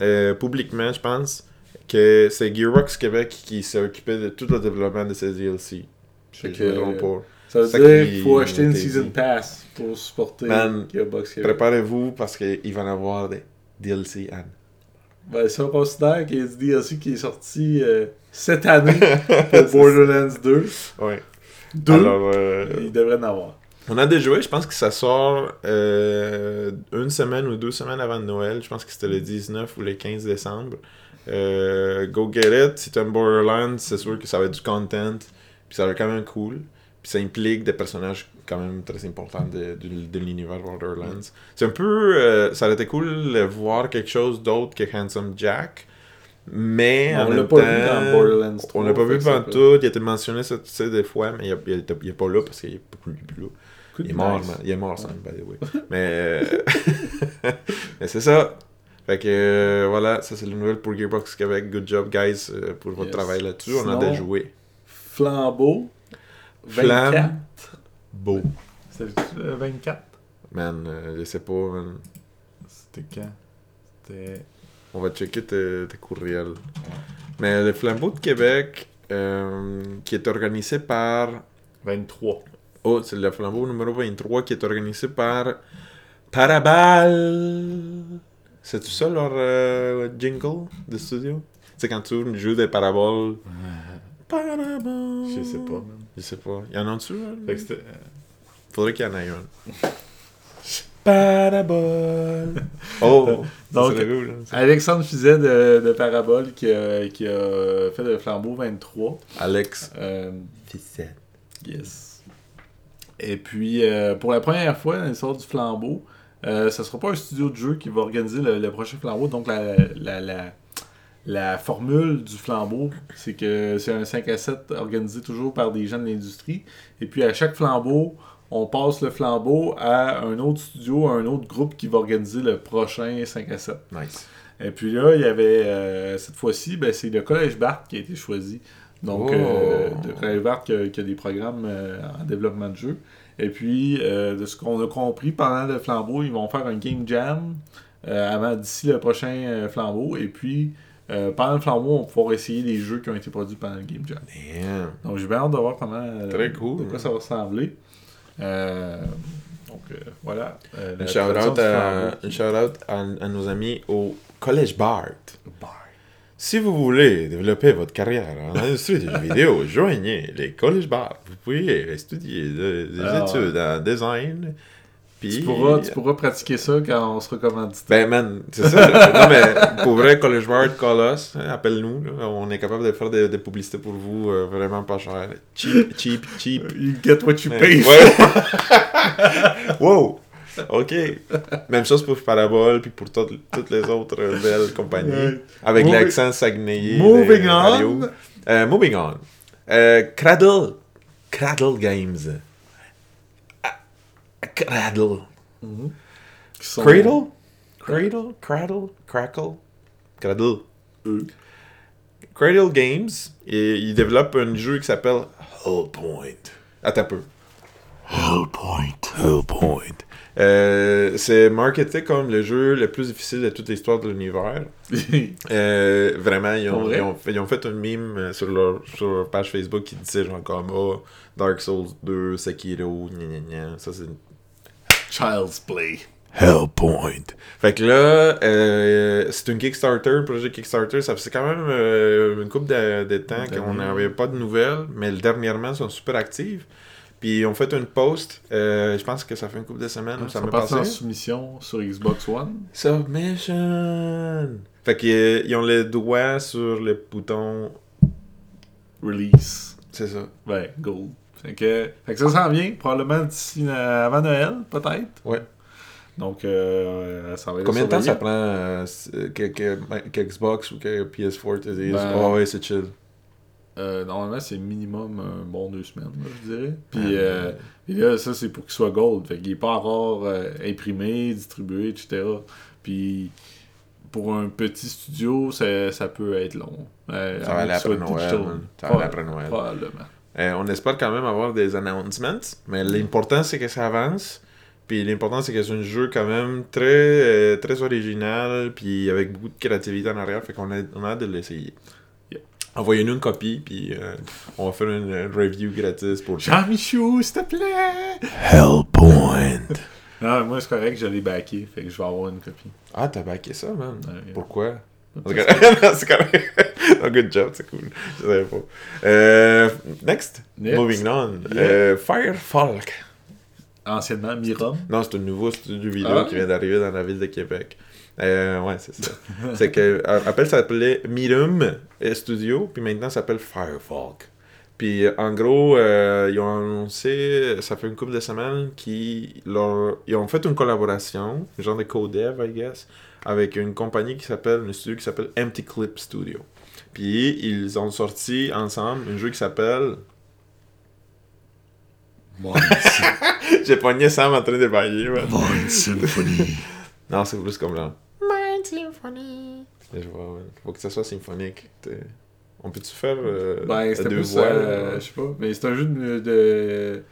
S1: euh, publiquement, je pense, que c'est Gearbox Québec qui s'est occupé de tout le développement de ces DLC. Je trompe pas.
S2: Ça veut
S1: ça
S2: dire
S1: qui
S2: qu'il faut acheter une season
S1: dit.
S2: pass pour supporter
S1: Man,
S2: Gearbox Québec.
S1: Préparez-vous parce qu'il va y avoir des DLC, Anne.
S2: Ben, si on considère qu'il y a du DLC qui est sorti euh, cette année pour Borderlands 2,
S1: Ouais.
S2: 2
S1: Alors, euh,
S2: il devrait en avoir.
S1: on a déjà joué. Je pense que ça sort euh, une semaine ou deux semaines avant Noël. Je pense que c'était le 19 ou le 15 décembre. Euh, go get it. Si t'aimes Borderlands, c'est sûr que ça va être du content. Puis ça va être quand même cool. Puis ça implique des personnages quand même très importants de, de- de l'univers Borderlands. C'est un peu... euh, ça aurait été cool de voir quelque chose d'autre que Handsome Jack. Mais
S2: on l'a pas
S1: temps,
S2: vu dans Borderlands 3.
S1: on l'a pas vu pendant tout. Il a été mentionné ça, tu sais, des fois, mais il, a- il, a- il est pas là parce qu'il est pas plus là. Il est mort,
S2: nice.
S1: Il est mort, Sam, by the way. Mais, euh, mais c'est ça. Fait que euh, voilà, ça c'est le nouvelle pour Gearbox Québec. Good job, guys, euh, pour votre
S2: Yes.
S1: travail là-dessus. On a déjà joué.
S2: Flambeau. 24.
S1: Flamme. Beau.
S2: C'était euh, 24.
S1: Man, euh, je sais pas, man.
S2: C'était quand? C'était.
S1: On va checker tes, tes courriels. Mais le Flambeau de Québec, euh, qui est organisé par
S2: 23.
S1: Oh, c'est le flambeau numéro 23 qui est organisé par Parabal. C'est tout ça leur euh, jingle de studio? C'est quand tu joues des paraboles. Parabole.
S2: Je sais pas, man.
S1: Je sais pas. Y en a?
S2: Fait que c'était. euh,
S1: Faudrait qu'il y en ait un. Parabole. Oh!
S2: Donc,
S1: ça serait cool, hein, ça.
S2: Alexandre Fizet de, de Parabole qui a, qui a fait le flambeau 23.
S1: Alex
S2: Euh,
S1: Fissette.
S2: yes. Et puis, euh, pour la première fois dans l'histoire du flambeau, euh, ce sera pas un studio de jeu qui va organiser le, le prochain flambeau. Donc, la, la, la, la formule du flambeau, c'est que c'est un 5 à 7 organisé toujours par des gens de l'industrie. Et puis, à chaque flambeau, on passe le flambeau à un autre studio, à un autre groupe qui va organiser le prochain 5 à 7.
S1: Nice.
S2: Et puis là, il y avait euh, cette fois-ci, ben, c'est le Collège Bart qui a été choisi. Donc,
S1: Oh.
S2: euh, le Collège Bart qui a, qui a des programmes euh, en développement de jeu. Et puis, de ce qu'on a compris pendant le flambeau, ils vont faire un game jam avant d'ici le prochain flambeau. Et puis, euh, pendant le flambeau, on va pouvoir essayer les jeux qui ont été produits pendant le game jam.
S1: Damn.
S2: Donc, j'ai bien hâte de voir comment. euh,
S1: Très cool.
S2: De quoi ça va ressembler. Euh, donc, euh, voilà.
S1: Un shout-out à, nos amis au Collège Bart. Si vous voulez développer votre carrière en industrie du jeu vidéo, joignez les collèges bars. Vous pouvez étudier de- des
S2: Ah,
S1: études en design. Puis...
S2: Tu pourras, tu pourras pratiquer ça quand on sera commandité.
S1: Ben, man, c'est ça. non, mais pour vrai, College Bar, call us. hein, Appelle-nous. On est capable de faire des, des publicités pour vous euh, vraiment pas cher. Cheap, cheap, cheap.
S2: You get what you pay.
S1: Ouais. wow. Ok. Même chose pour Parabole, puis pour toutes toutes les autres belles compagnies.
S2: Ouais.
S1: Avec
S2: Moving-
S1: l'accent saguenayé.
S2: Moving on.
S1: Euh, moving on. Euh, Cradle. Cradle Games. Cradle.
S2: Sont-
S1: Cradle? Cradle? Cradle? Crackle? Cradle. Cradle Games, et ils développent un jeu qui s'appelle Hellpoint. Attends un peu. Hellpoint. Hellpoint. Euh, c'est marketé comme le jeu le plus difficile de toute l'histoire de l'univers. Euh, vraiment, ils ont,
S2: Pour vrai?
S1: ils, ont fait, ils ont fait un meme euh, sur leur, sur leur page Facebook qui disait genre comme Ah, Dark Souls 2, Sekiro, gna gna gna. Ça c'est
S2: Child's Play.
S1: Hellpoint. Fait que là, euh, c'est un Kickstarter, un projet Kickstarter. Ça fait quand même euh, une couple de, de temps
S2: Une
S1: qu'on n'avait pas de nouvelles, mais dernièrement, ils sont super actifs. Puis ils ont fait une post, euh, je pense que ça fait une couple de semaines où ça
S2: Ça passe en soumission sur Xbox One.
S1: Submission! Fait qu'ils ont les doigts sur le bouton.
S2: Release.
S1: C'est ça.
S2: Ouais, gold. Fait que, fait que ça s'en vient, probablement d'ici euh, avant Noël, peut-être.
S1: Ouais.
S2: Donc, euh, ça va être
S1: Combien de temps ça prend euh, c'est- que, que, que Xbox ou que PS4 te disent
S2: Ben-
S1: Oh ouais, c'est chill.
S2: Euh, normalement, c'est minimum un bon deux semaines, là, je dirais. Puis,
S1: Ah,
S2: euh, puis là, ça, c'est pour qu'il soit gold. Fait qu'il est pas encore euh, imprimé, distribué, etc. Puis, pour un petit studio, ça, ça peut être long. Euh,
S1: Ça va aller après Noël. Ça va aller après Noël.
S2: Probablement.
S1: Euh, on espère quand même avoir des announcements, mais l'important c'est que ça avance. Puis l'important c'est que c'est un jeu quand même très, euh, très original, puis avec beaucoup de créativité en arrière, fait qu'on a, on a hâte de l'essayer. Envoyez-nous une copie, puis euh, on va faire une, une review gratis pour
S2: Jean-Michou, s'il te plaît!
S1: Hellpoint.
S2: Non, moi, c'est correct, je l'ai backé. Fait que je vais avoir une copie.
S1: ah, t'as backé ça, man.
S2: Ouais.
S1: Pourquoi? Non, c'est correct. Oh, good job, c'est cool. Euh, next.
S2: Next.
S1: Moving on.
S2: Yeah.
S1: Euh, Firefolk.
S2: Anciennement, Miram.
S1: Non, c'est un nouveau studio vidéo
S2: Ah.
S1: qui vient d'arriver dans la ville de Québec. Euh, ouais, c'est ça. c'est que euh, Apple s'appelait Mirum euh, Studio, puis maintenant ça s'appelle Firefolk. Puis en gros, euh, ils ont annoncé, ça fait une couple de semaines, qu'ils leur- ils ont fait une collaboration, genre de co-dev, I guess, avec une compagnie qui s'appelle, un studio qui s'appelle Empty Clip Studio. Puis ils ont sorti ensemble un jeu qui s'appelle. J'ai pogné Sam en train de bailler, man.
S2: Mind Symphony.
S1: Non, c'est plus comme genre. Mind Symphony. Je vois, ouais. Faut que ça soit symphonique. T'es- On peut-tu faire euh,
S2: Ben, c'était
S1: deux
S2: plus,
S1: voix
S2: euh,
S1: là?
S2: je sais pas, mais c'est un jeu de... de-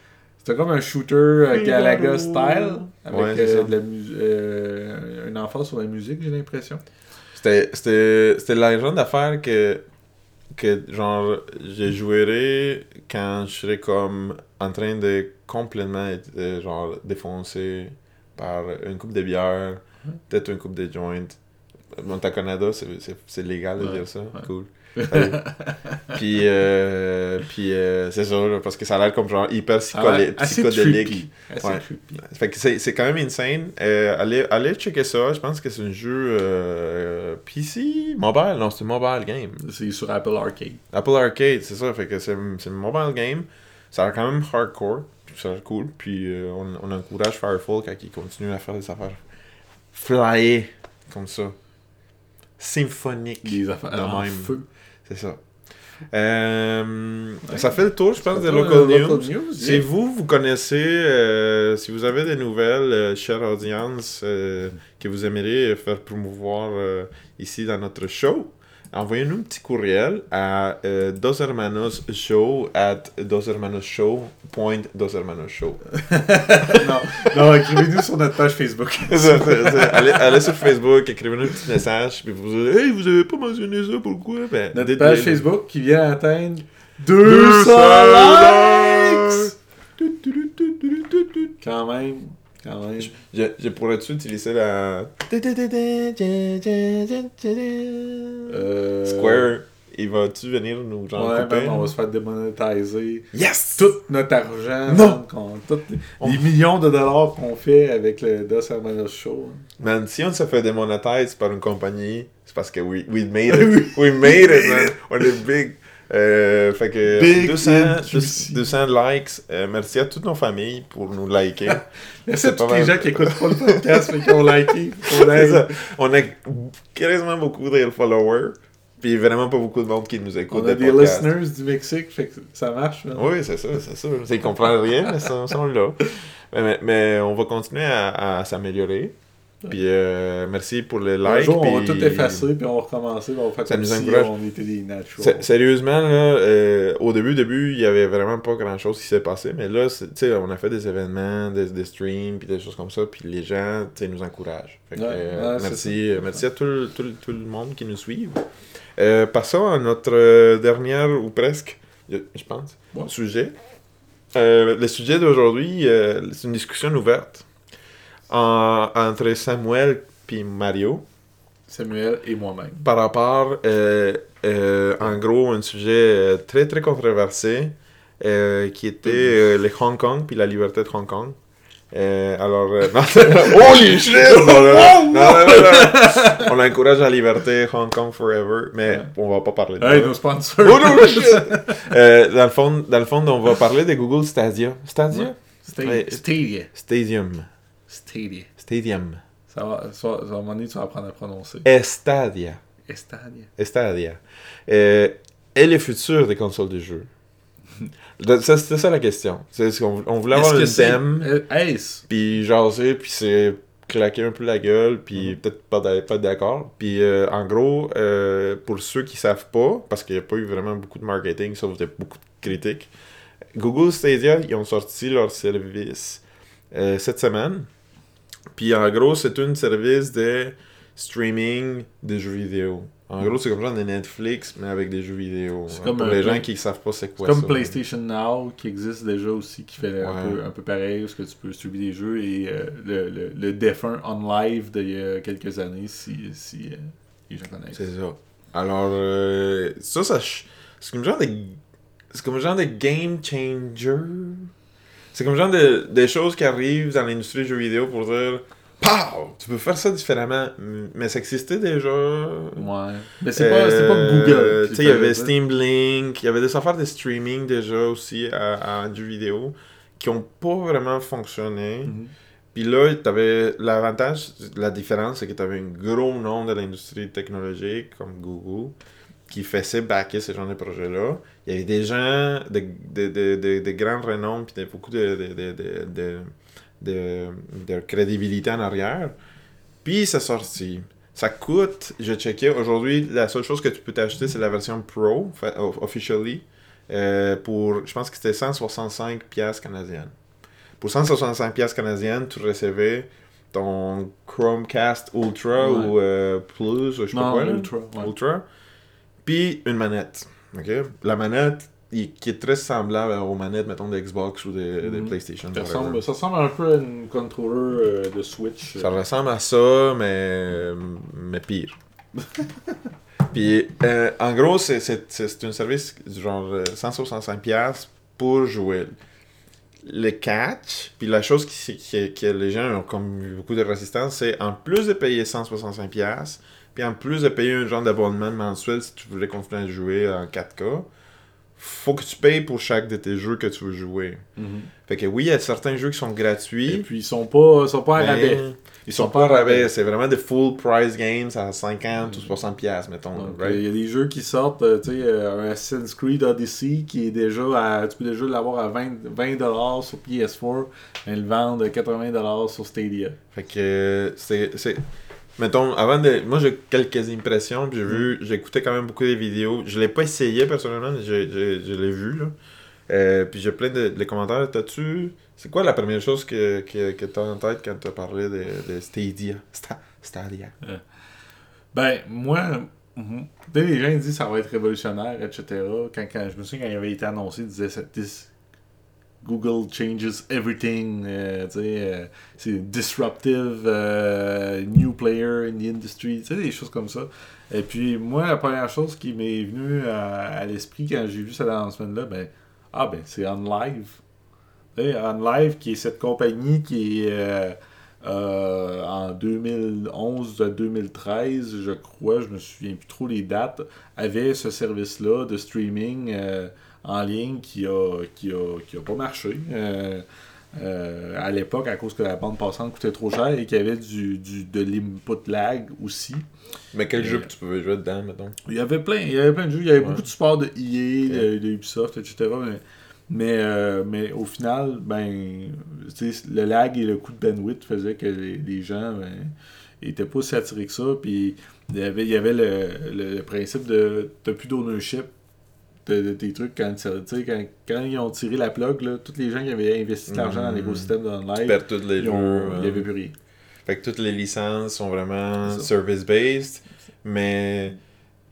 S2: C'était comme un shooter euh, Galaga style, avec
S1: Ouais,
S2: euh, de la euh, un enfant sur la musique, j'ai l'impression.
S1: C'était- C'était c'était la genre d'affaire que, que, genre, je jouerais quand je serais comme en train de complètement être, euh, genre, défoncé par une coupe de bière, peut-être une coupe de joint. Bon, au Canada, c'est- c'est c'est légal de
S2: Ouais,
S1: dire ça.
S2: ouais.
S1: Cool. Puis, euh, puis euh, c'est ça, parce que ça a l'air comme genre hyper
S2: Ah assez
S1: psychodélique.
S2: Assez
S1: Ouais. Fait que c'est c'est quand même insane. Euh, allez, allez checker ça. Je pense que c'est un jeu euh, PC, mobile. Non, c'est un mobile game.
S2: C'est sur Apple Arcade.
S1: Apple Arcade, c'est ça. Fait que c'est c'est un mobile game. Ça a l'air quand même hardcore. Ça a l'air cool. Puis euh, on, on encourage Firefall à qu'il continue à faire des affaires flyer comme ça. Symphonique.
S2: Des affaires
S1: de
S2: en
S1: même.
S2: feu.
S1: C'est ça. Euh, Ça fait le tour, je pense,
S2: fait
S1: local news. Si
S2: yeah.
S1: vous, vous connaissez, euh, si vous avez des nouvelles, euh, chère audience, que vous aimeriez faire promouvoir ici dans notre show, envoyez-nous un petit courriel à euh, Dos Hermanos Show at
S2: non, non écrivez-nous sur notre page Facebook.
S1: Ça, ça. allez, allez sur Facebook, écrivez-nous un petit message, puis vous dites Hey, vous avez pas mentionné ça, pourquoi? Ben,
S2: Notre page Facebook qui vient d'atteindre
S1: 200
S2: 200
S1: likes!
S2: likes! Quand même, quand même.
S1: Je, je pourrais-tu utiliser la.
S2: Euh,
S1: Square, il va-tu venir nous genre
S2: Ouais,
S1: couper?
S2: man, on va se faire démonétiser.
S1: Yes!
S2: Tout notre argent,
S1: Non!
S2: les,
S1: On-
S2: les millions de dollars qu'on fait avec le Dos Hermanos Show.
S1: Man, si on se fait démonétiser par une compagnie, c'est parce que we, we made it. we made it, man. On est big. Euh, fait que
S2: Big
S1: 200,
S2: and juicy.
S1: 200 likes. Euh, merci à toutes nos familles pour nous liker.
S2: Merci à tous les gens qui écoutent pas le podcast mais qui ont liké. On aime.
S1: ça. On a quasiment beaucoup de followers. Puis vraiment pas beaucoup de monde qui nous écoute.
S2: On a
S1: des podcasts.
S2: listeners du Mexique, fait que ça marche. man.
S1: Oui, c'est ça, c'est ça. Ils comprennent rien, mais ils sont, sont là. Mais, mais- mais on va continuer à, à s'améliorer. Puis euh, merci pour les
S2: Un
S1: likes.
S2: jour, on va tout effacer, puis on va recommencer, on va faire
S1: Ça
S2: comme
S1: nous
S2: si
S1: encourage.
S2: on était des naturals.
S1: Sérieusement, là, euh, au début, début, il y avait vraiment pas grand chose qui s'est passé, mais là, tu sais, on a fait des événements, des, des streams, puis des choses comme ça, puis les gens, tu sais, nous encouragent. Fait que,
S2: Ouais,
S1: euh,
S2: ouais,
S1: merci, merci à tout, le- tout, le- tout le monde qui nous suit. Passons à notre dernière, ou presque, je, pense,
S2: Ouais.
S1: sujet. Le sujet d'aujourd'hui, c'est une discussion ouverte en- entre Samuel et Mario
S2: Samuel et moi-même.
S1: par rapport, euh, euh, en gros, un sujet euh, très très controversé euh, qui était euh, le Hong Kong puis la liberté de Hong Kong. Alors, non, holy shit! Non, non. On encourage la liberté Hong Kong forever, mais on va pas parler de
S2: Hey,
S1: ça.
S2: nos sponsors!
S1: Oh shit! Dans, le fond, dans le fond, on va parler de Google Stadia. Stadia?
S2: Stadia.
S1: Ouais.
S2: Stadia.
S1: Stadium.
S2: Stadia.
S1: Stadium.
S2: Ça va, ça, va- à un moment donné, tu vas apprendre à prononcer.
S1: Estadia.
S2: Estadia.
S1: Stadia. Euh, est le futur des consoles de ça, C'était ça la question. C'est ce qu'on on voulait avoir
S2: c'est-
S1: thème, puis jaser, puis c'est claquer un peu la gueule, puis
S2: Mhm.
S1: peut-être pas d'a- pas d'accord. Puis euh, en gros, euh, pour ceux qui savent pas, parce qu'il n'y a pas eu vraiment beaucoup de marketing, sauf des- beaucoup de critiques, Google Stadia, ils ont sorti leur service euh, cette semaine. Puis en gros, c'est un service de streaming de jeux vidéo. En gros, c'est comme genre de Netflix, mais avec des jeux vidéo.
S2: C'est
S1: Hein,
S2: comme
S1: pour les gens qui savent pas c'est
S2: C'est
S1: quoi
S2: comme
S1: ça.
S2: PlayStation Now qui existe déjà aussi, qui fait un, peu, un peu pareil, où ce que tu peux streamer des jeux et euh, le, le, le défunt on live d'il y a quelques années, si, si euh, les gens connaissent.
S1: C'est ça. Alors, euh, ça, ça c'est comme genre de. C'est comme genre de game changer. C'est comme genre de, des choses qui arrivent dans l'industrie du jeu vidéo pour dire Pow! Tu peux faire ça différemment. Mais ça existait déjà.
S2: Ouais. Mais c'est pas, c'est pas Google.
S1: Euh, Tu sais, il y avait. Steam Link, il y avait des affaires de streaming déjà aussi à, à du vidéo qui ont pas vraiment fonctionné.
S2: Mhm.
S1: Puis là, t'avais l'avantage, la différence, c'est que tu avais un gros nom de l'industrie technologique comme Google qui faisait backer ce genre de projets-là. Il y avait des gens de, de, de, de, de grand renom, puis beaucoup de, de, de, de, de, de- de crédibilité en arrière. Puis c'est sorti. Ça coûte, j'ai checké, aujourd'hui, la seule chose que tu peux t'acheter, c'est la version Pro, officially, euh, pour, je pense que c'était 165 pièces canadiennes. Pour 165 pièces canadiennes, tu recevais ton Chromecast Ultra
S2: Ouais.
S1: ou euh, Plus, ou je sais pas quoi.
S2: Ultra. ouais.
S1: Ultra. Puis une manette. La manette il- qui est très semblable aux manettes, mettons, de Xbox ou de, de
S2: Mhm.
S1: PlayStation.
S2: Ça ressemble, ça ressemble un peu à une controller euh, de Switch.
S1: Ça ressemble à ça, mais, mais pire. Puis, euh, en gros, c'est- un service du genre euh, 165$ pour jouer. Le catch, puis la chose qui, qui- que les gens ont comme beaucoup de résistance, c'est en plus de payer 165$, puis en plus de payer un genre d'abonnement mensuel si tu voulais continuer à jouer en 4K, faut que tu payes pour chaque de tes jeux que tu veux jouer.
S2: Mhm.
S1: Fait que oui, il y a certains jeux qui sont gratuits.
S2: Et puis ils sont pas, ils sont pas à rabais.
S1: Ils sont pas à rabais, c'est vraiment des full price games à 50 ou 60 pièces mettons. Right?
S2: Il y a des jeux qui sortent, euh, tu sais, euh, un Assassin's Creed Odyssey qui est déjà à, tu peux déjà l'avoir à 20$, 20 sur PS4, mais le vendre à 80$ sur Stadia.
S1: Fait que euh, c'est c'est mettons avant de moi j'ai quelques impressions, puis j'ai
S2: Mm.
S1: vu écouté quand même beaucoup de vidéos. Je l'ai pas essayé personnellement, mais je l'ai vu là. Euh, puis j'ai plein de, commentaires. T'as-tu. C'est quoi la première chose que, que, que t'as en tête quand t'as parlé de, de Stadia? Sta- Stadia.
S2: Ben, moi, mhm, tu sais, les gens disent que ça va être révolutionnaire, etc. Quand, quand, je me souviens quand il avait été annoncé, ils disaient Google changes everything. euh, euh, c'est disruptive, euh, new player in the industry, des choses comme ça. Et puis, moi, la première chose qui m'est venue à, l'esprit quand j'ai vu cet announcement-là, ben, ah, ben, c'est OnLive. OnLive, qui est cette compagnie qui en 2011 à 2013, je crois, je me souviens plus trop les dates, avait ce service-là de streaming en ligne qui a, qui a, qui a pas marché. euh, euh, à l'époque, à cause que la bande passante coûtait trop cher et qu'il y avait du, du, de l'input lag aussi.
S1: Mais quel
S2: Et-
S1: jeu tu pouvais jouer dedans, mettons?
S2: Il y avait plein, il y avait plein de jeux, il y avait
S1: Ouais.
S2: beaucoup de support de EA, de, de Ubisoft, etc. Mais, mais, euh, mais au final, ben, le lag et le coût de bandwidth faisaient que les, les gens ben, étaient pas si attirés que ça. Puis il y avait, il y avait le, le- le principe de t'as plus d'ownership de, de tes trucs quand, quand, quand ils ont tiré la plug, là, tous les gens qui avaient investi de l'argent dans
S1: Mhm.
S2: l'écosystème
S1: perds tous les
S2: ils ont-
S1: euh,
S2: avait plus rien.
S1: Fait que toutes les licences sont vraiment service-based, mais,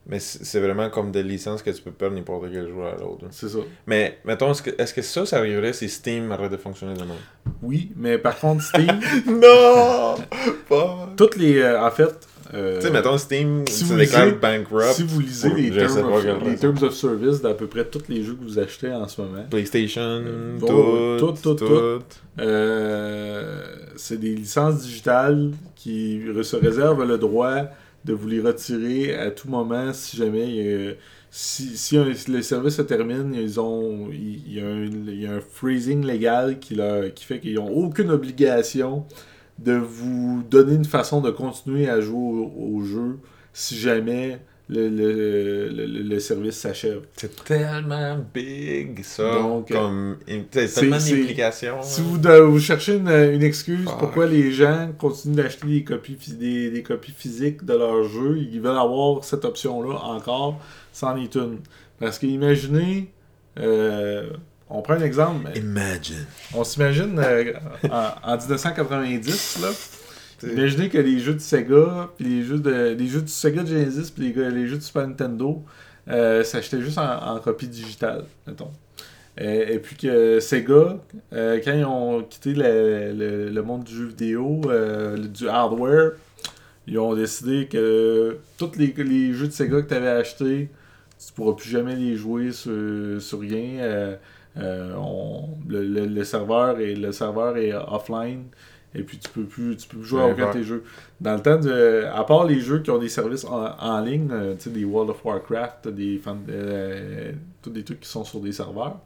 S1: mais c'est vraiment comme des licences que tu peux perdre n'importe quel jour à l'autre.
S2: C'est ça.
S1: Mais, mettons, est-ce que, ça, ça arriverait si Steam arrête de fonctionner demain?
S2: Oui, mais par contre, Steam,
S1: non! Pas!
S2: toutes les. euh, en fait. euh,
S1: Tu sais, mettons, Steam
S2: si
S1: se
S2: vous
S1: déclare
S2: lisez-
S1: bankrupt.
S2: Si vous lisez les, terms of, les terms of service d'à peu près tous les jeux que vous achetez en ce moment,
S1: PlayStation,
S2: Euh,
S1: tout,
S2: tout, tout,
S1: tout,
S2: euh, c'est des licences digitales qui se réservent le droit de vous les retirer à tout moment si jamais a- si, si le service se termine, ils ont, il, y a un, freezing légal qui, leur, qui fait qu'ils n'ont aucune obligation de vous donner une façon de continuer à jouer au jeu si jamais le, le, le, le service s'achève.
S1: C'est tellement big, ça.
S2: Donc,
S1: comme, c'est
S2: c'est-
S1: tellement d'implications.
S2: Si vous, de- vous cherchez une, une excuse
S1: Fuck.
S2: pourquoi les gens continuent d'acheter des copies, des, des copies physiques de leur jeu, ils veulent avoir cette option-là encore, c'en est une. Parce que imaginez, euh, on prend un exemple, mais
S1: Imagine.
S2: on s'imagine euh, en, en 1990, là, imaginez que les jeux de Sega, puis les jeux, de, les jeux du Sega Genesis, puis les, les jeux du Super Nintendo euh, s'achetaient juste en, copie digitale, mettons. Euh, et puis que Sega, euh, quand ils ont quitté le, le- le monde du jeu vidéo, du hardware, ils ont décidé que tous les, les jeux de Sega que tu avais achetés, tu pourras plus jamais les jouer sur, sur rien. On- le, le- le serveur est, le serveur est offline et puis tu peux plus, tu peux plus jouer à aucun de tes jeux. Dans le temps de. À part les jeux qui ont des services en, en ligne, euh, tu sais, des World of Warcraft, des fan- euh, tous des trucs qui sont sur des serveurs,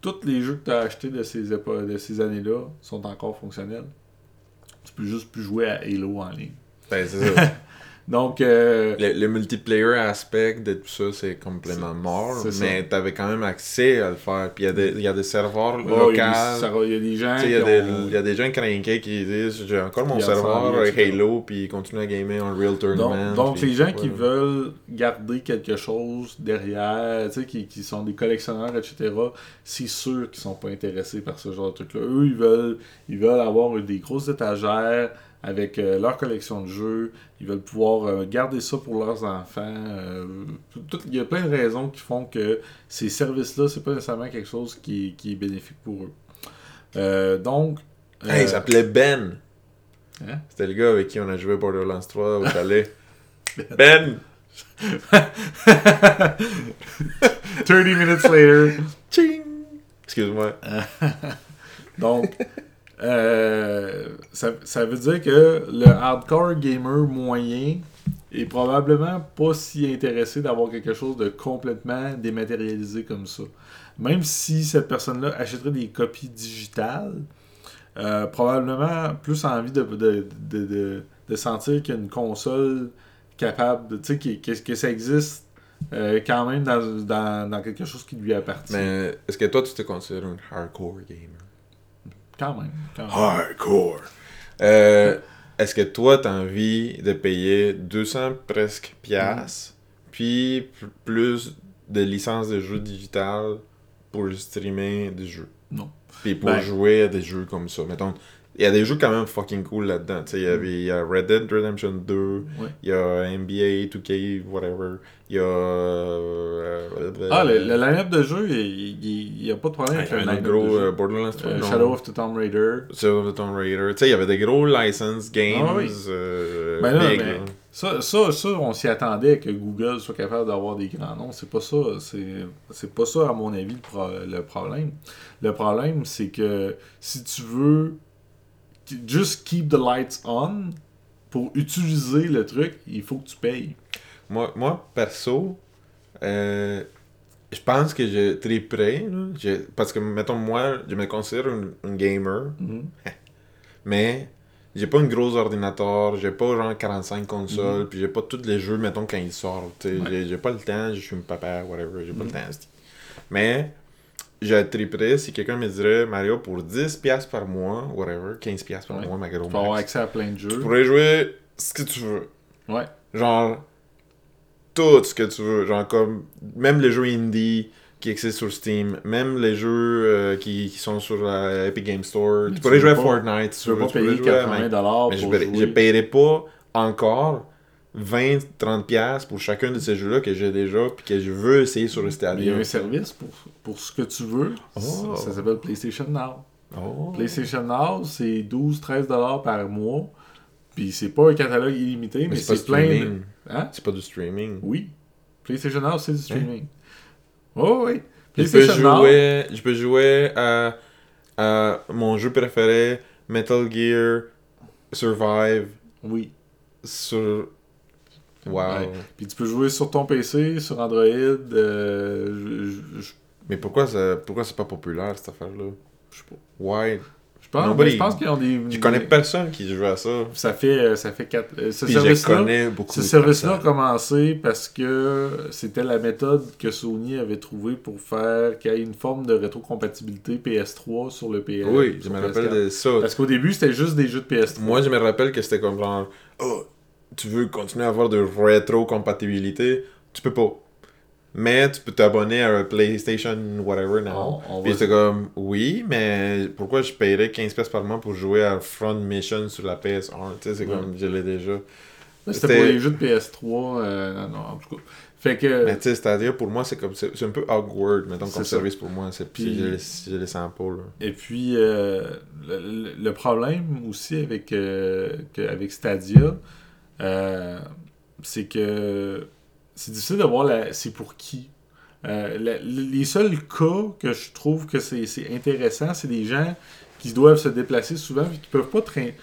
S2: tous les jeux que tu as achetés de ces, de ces années-là sont encore fonctionnels. Tu peux juste plus jouer à Halo en ligne.
S1: Ben, c'est ça.
S2: Donc, euh,
S1: le, le multiplayer aspect de tout ça, c'est complètement mort. Mais t'avais quand même accès à le faire. Puis il y, a des- il y a des serveurs
S2: oh,
S1: locaux.
S2: il y a des gens
S1: Tu Il y,
S2: qui
S1: a des-
S2: ont-
S1: il y a des gens qui disent j'ai encore mon serveur Halo, puis ils continuent à gamer en Real Tournament.
S2: Donc, donc les gens qui veulent garder quelque chose derrière, tu sais, qui, qui sont des collectionneurs, etc., c'est sûr qu'ils sont pas intéressés par ce genre de truc-là. Eux, ils veulent, ils veulent avoir des grosses étagères avec euh, leur collection de jeux. Ils veulent pouvoir euh, garder ça pour leurs enfants. euh, il y a plein de raisons qui font que ces services-là, c'est pas nécessairement quelque chose qui, qui est bénéfique pour eux. Donc...
S1: Hey, il s'appelait Ben.
S2: Hein?
S1: C'était le gars avec qui on a joué Borderlands 3 au chalet. ben!
S2: 30 minutes later...
S1: Ching! Excuse-moi.
S2: Donc, euh, ça, ça veut dire que le hardcore gamer moyen est probablement pas si intéressé d'avoir quelque chose de complètement dématérialisé comme ça. Même si cette personne-là achèterait des copies digitales, euh, probablement plus envie de, de, de, de, sentir qu'il y a une console capable. Tu sais, que, que, que ça existe euh, quand même dans, dans, dans quelque chose qui lui appartient.
S1: Mais est-ce que toi, tu te considères un hardcore gamer?
S2: Quand même. Quand même.
S1: Hardcore! Euh, est-ce que toi, t'as envie de payer 200 presque piastres, puis p- plus de licences de jeux digital pour streamer des jeux?
S2: Non.
S1: Puis pour
S2: Ben-
S1: jouer à des jeux comme ça. Mettons, il y a des jeux quand même fucking cool là-dedans. Il y avait- il y a Red Dead Redemption 2,
S2: Ouais.
S1: il y a NBA 2K, whatever. Il y a. euh,
S2: Ah, le, le line-up de jeu, il n'y a pas de problème avec
S1: un, gros euh. Borderlands 3.
S2: Euh. Shadow of the Tomb Raider.
S1: Shadow of the Tomb Raider. Tu sais, il y avait des gros license games.
S2: Ah oui.
S1: euh,
S2: Ben là,
S1: big,
S2: ben,
S1: là.
S2: Ça, ça, ça, on s'y attendait que Google soit capable d'avoir des grands noms. C'est pas ça. C'est, pas ça, à mon avis, le, pro- le problème. Le problème, c'est que si tu veux juste keep the lights on, pour utiliser le truc, il faut que tu payes.
S1: Moi, moi, perso, euh, je pense que je triperais. Je- Parce que, mettons, moi, je me considère un, gamer,
S2: Mhm.
S1: mais j'ai pas un gros ordinateur, j'ai pas genre 45 consoles, puis j'ai pas tous les jeux, mettons, quand ils sortent.
S2: Mhm. Ouais.
S1: J'ai pas le temps, je suis un papa, whatever, j'ai pas
S2: Mhm.
S1: le temps. c'ti. Mais, je triperais si quelqu'un me dirait, Mario, pour 10$ piastres par mois, whatever, 15$ piastres par
S2: Ouais.
S1: mois, ma
S2: Tu peux avoir accès à plein de
S1: tu
S2: jeux.
S1: pourrais jouer ce que tu veux.
S2: Ouais.
S1: Genre, tout ce que tu veux. Genre, comme, même les jeux indie qui existent sur Steam, même les jeux euh, qui, qui sont sur la Epic Game Store.
S2: Mais
S1: tu
S2: tu
S1: pourrais jouer à Fortnite.
S2: Tu veux pas
S1: pourrais
S2: payer
S1: jouer à
S2: 80$
S1: Minecraft.
S2: dollars
S1: Mais je,
S2: pour
S1: paierais- je paierais pas encore 20-30$ piastres pour chacun de ces jeux-là que j'ai déjà puis que je veux essayer sur le
S2: Mais il y a
S1: Stadia.
S2: un service pour, pour ce que tu veux.
S1: Oh.
S2: Ça, ça s'appelle PlayStation Now.
S1: Oh.
S2: PlayStation Now, c'est 12-13$ dollars par mois. Puis c'est pas un catalogue illimité, mais,
S1: Mais c'est
S2: plein de. Hein?
S1: C'est pas du streaming.
S2: Oui. PlayStation Now, c'est du streaming. Oh oui.
S1: Je peux,
S2: Now.
S1: jouer, je peux jouer à, à mon jeu préféré, Metal Gear Survive,
S2: Oui.
S1: sur. Wow.
S2: Ouais. Puis tu peux jouer sur ton PC, sur Android. euh, je, je- je-
S1: Mais pourquoi, ça, pourquoi c'est pas populaire cette affaire-là?
S2: je sais pas.
S1: Why?
S2: Je pense,
S1: Nobody-
S2: je pense qu'ils ont des.
S1: Je connais personne qui joue à ça.
S2: Ça fait, euh, ça fait quatre. euh, Ce service-là.
S1: connais beaucoup
S2: Ce
S1: de
S2: service-là a commencé parce que c'était la méthode que Sony avait trouvée pour faire qu'il y ait une forme de rétrocompatibilité PS3 sur le PS.
S1: Oui, je me
S2: PS4.
S1: rappelle de ça.
S2: Parce qu'au début, c'était juste des jeux de PS3.
S1: Moi, je me rappelle que c'était comme genre, oh, tu veux continuer à avoir de rétro-compatibilité, tu peux pas. Mais tu peux t'abonner à un PlayStation whatever now.
S2: On
S1: Puis j'étais comme, oui, mais pourquoi je paierais 15$ par mois pour jouer à Front Mission sur la PS1 Tu sais, c'est comme, je l'ai déjà.
S2: C'était pour les jeux de PS3. euh, non, non, en tout cas. Fait que.
S1: Mais tu sais, c'est-à-dire, pour moi, c'est comme, c'est c'est un peu awkward, mettons,
S2: C'est
S1: comme
S2: ça.
S1: service pour moi. C'est
S2: Puis-
S1: je les, je les sens pas, là.
S2: Et puis, euh, le, le- le problème aussi avec, euh, que- avec Stadia, euh, c'est que c'est difficile de voir c'est pour qui. Euh, les seuls cas que je trouve que c'est intéressant, c'est des gens qui doivent se déplacer souvent et qui peuvent pas traîner.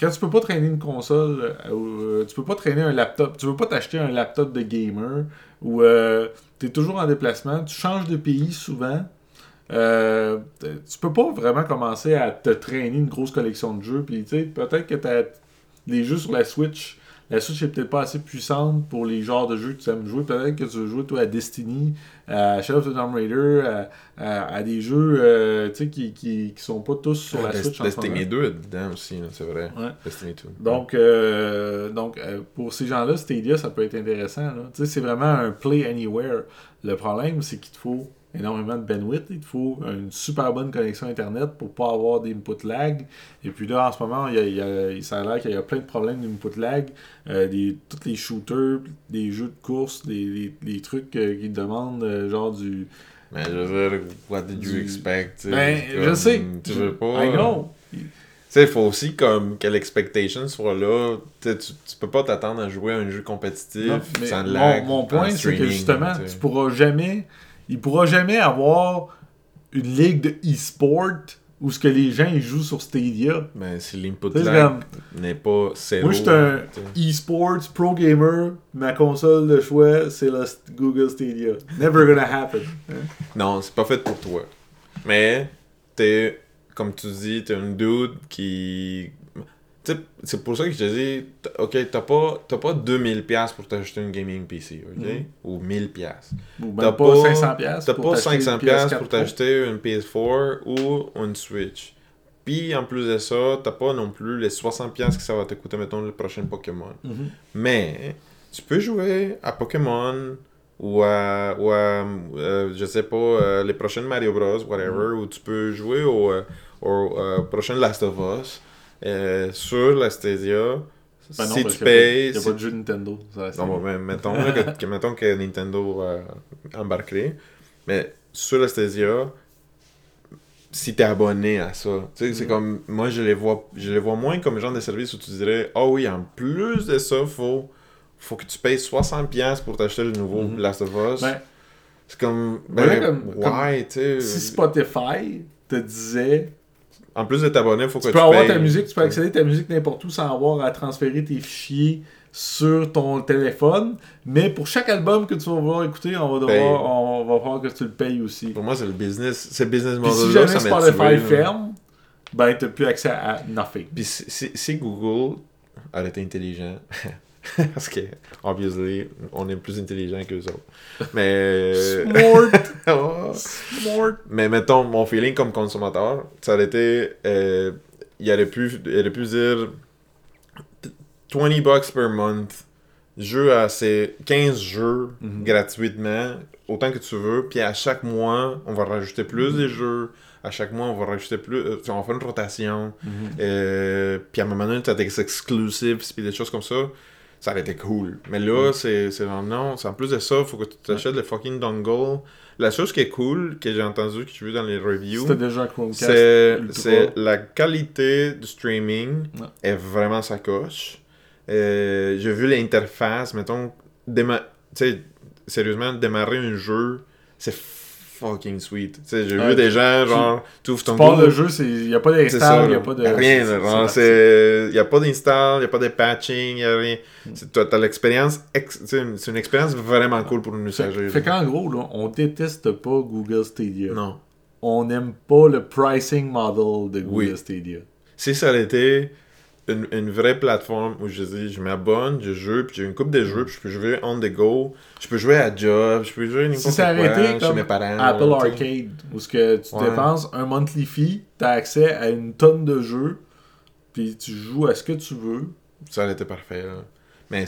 S2: Quand tu peux pas traîner une console, euh, euh, tu peux pas traîner un laptop, tu veux pas t'acheter un laptop de gamer, ou tu es toujours en déplacement, tu changes de pays souvent, euh, tu peux pas vraiment commencer à te traîner une grosse collection de jeux. Puis, peut-être que t'as les jeux sur la Switch. La Switch est peut-être pas assez puissante pour les genres de jeux que tu aimes jouer. Peut-être que tu veux jouer, toi, à Destiny, à Shadow of the Tomb Raider, à, à- à des jeux euh, qui, qui, qui sont pas tous sur la
S1: Dest-
S2: Switch en.
S1: Destiny 2 est dedans aussi, c'est vrai.
S2: Ouais.
S1: Destiny 2.
S2: Donc, euh, donc euh, pour ces gens-là, Stadia, ça peut être intéressant. c'est vraiment un play anywhere. Le problème, c'est qu'il te faut énormément de bandwidth. Il te faut une super bonne connexion Internet pour pas avoir d'input lag. Et puis là, en ce moment, il y a, il y a- ça a l'air qu'il y a plein de problèmes d'input lag. Euh, des, tous les shooters, des jeux de course, des trucs euh, qui demandent euh, genre du...
S1: Mais je veux dire, what did you expect?
S2: Ben,
S1: comme,
S2: je sais.
S1: Tu veux pas.
S2: I know.
S1: Tu sais, il faut aussi comme que l'expectation soit là. Tu, tu, tu peux pas t'attendre à jouer à un jeu compétitif
S2: Non,
S1: sans
S2: mon,
S1: lag.
S2: mon
S1: en
S2: point, c'est que justement,
S1: tu sais.
S2: tu pourras jamais. Il pourra jamais avoir une ligue de e-sport où ce que les gens ils jouent sur Stadia.
S1: Mais si l'input lag n'est pas zéro.
S2: Moi, je suis un e-sports pro gamer. Ma console de choix, c'est la Google Stadia. Never gonna happen. hein.
S1: Non, c'est pas fait pour toi. Mais t'es, comme tu dis, t'es un dude qui. C'est pour ça que je te dis, ok, t'as pas, t'as pas 2000$ pour t'acheter une gaming PC, ok?
S2: Mhm.
S1: Ou 1000$.
S2: Ou
S1: T'as
S2: même pas,
S1: pas-
S2: 500 pièces.
S1: T'as pas 500$ pour t'acheter une PS4 ou une Switch. Puis en plus de ça, t'as pas non plus les 60$ que ça va te coûter, mettons, le prochain Pokémon. Mais tu peux jouer à Pokémon ou à, ou à, euh, je sais pas, euh, les prochaines Mario Bros, whatever, ou tu peux jouer au, euh, au euh, prochain Last of Us euh, sur la Stadia.
S2: Ben non,
S1: si tu payes.
S2: Il n'y a
S1: si-
S2: pas de jeu Nintendo. ça, c'est-
S1: non, ben, mettons, là, que, que- mettons que Nintendo euh, embarquerait. Mais sur la Stadia, si t'es abonné à ça, tu sais, c'est
S2: Mm.
S1: comme. Moi, je les vois je les vois moins comme genre de service où tu dirais, ah oui, en plus de ça, faut, faut que tu payes 60$ pour t'acheter le nouveau
S2: Mhm.
S1: Last of Us.
S2: Ben,
S1: c'est comme.
S2: Voilà,
S1: Ben,
S2: comme-
S1: ouais, tu sais?
S2: si Spotify te disait
S1: En plus de t'abonner, faut que
S2: Tu
S1: tu
S2: peux avoir ta musique, tu peux accéder à ta musique n'importe où sans avoir à transférer tes fichiers sur ton téléphone. Mais pour chaque album que tu vas vouloir écouter, on va
S1: Paye.
S2: devoir, on va voir que tu le payes aussi.
S1: Pour moi, c'est le business. C'est le business
S2: Puis si
S1: model
S2: jamais Spotify ferme, ben t'as plus accès à nothing.
S1: Puis si, Google aurait été intelligent, parce que, obviously, on est plus intelligent que eux autres. Mais.
S2: Smart, smart.
S1: Mais mettons, mon feeling comme consommateur, ça aurait été. euh, il, aurait pu, il aurait pu dire 20 bucks per month, jeu à ces 15 jeux
S2: Mhm.
S1: gratuitement, autant que tu veux, puis à chaque mois, on va rajouter plus
S2: Mhm.
S1: des jeux. À chaque mois, on va rajouter plus. euh, on va faire une rotation.
S2: Mhm.
S1: Euh, puis à un moment donné, tu as des exclusives, puis des choses comme ça. Ça aurait été cool. Mais là, c'est c'est genre, non, c'est en plus de ça, faut que tu t'achètes le fucking dongle. La chose qui est cool, que j'ai entendu, que tu vu dans les reviews, c'est la qualité du streaming
S2: Ouais.
S1: est vraiment sa coche. Euh, j'ai vu l'interface, mettons, déma- sérieusement, démarrer un jeu, c'est fucking sweet. Tu sais, j'ai
S2: Ouais.
S1: vu des gens, genre, tu ouvres
S2: Tu
S1: ton
S2: pars
S1: Google-
S2: le jeu, il n'y a pas d'install, il n'y a pas de.
S1: Rien,
S2: c'est-
S1: là,
S2: c'est-
S1: genre,
S2: c'est-
S1: c'est... Y a pas d'install, y a pas de patching, y a rien. C'est- T'as t'as l'expérience... ex- tu C'est une expérience vraiment cool pour un
S2: Fait,
S1: usager.
S2: fait
S1: là.
S2: qu'en gros, là, on déteste pas Google Stadia.
S1: Non.
S2: on n'aime pas le pricing model de Google
S1: Oui.
S2: Stadia.
S1: Si ça été une, une vraie plateforme où je dis, je m'abonne, je joue, puis j'ai une coupe de jeux, puis je peux jouer on the go, je peux jouer à job, je peux jouer n'importe
S2: Si
S1: quoi, chez mes parents.
S2: Apple. Arcade, où ce que tu
S1: Ouais.
S2: dépenses un monthly fee, tu as accès à une tonne de jeux, puis tu joues à ce que tu veux.
S1: Ça aurait été parfait. là. Mais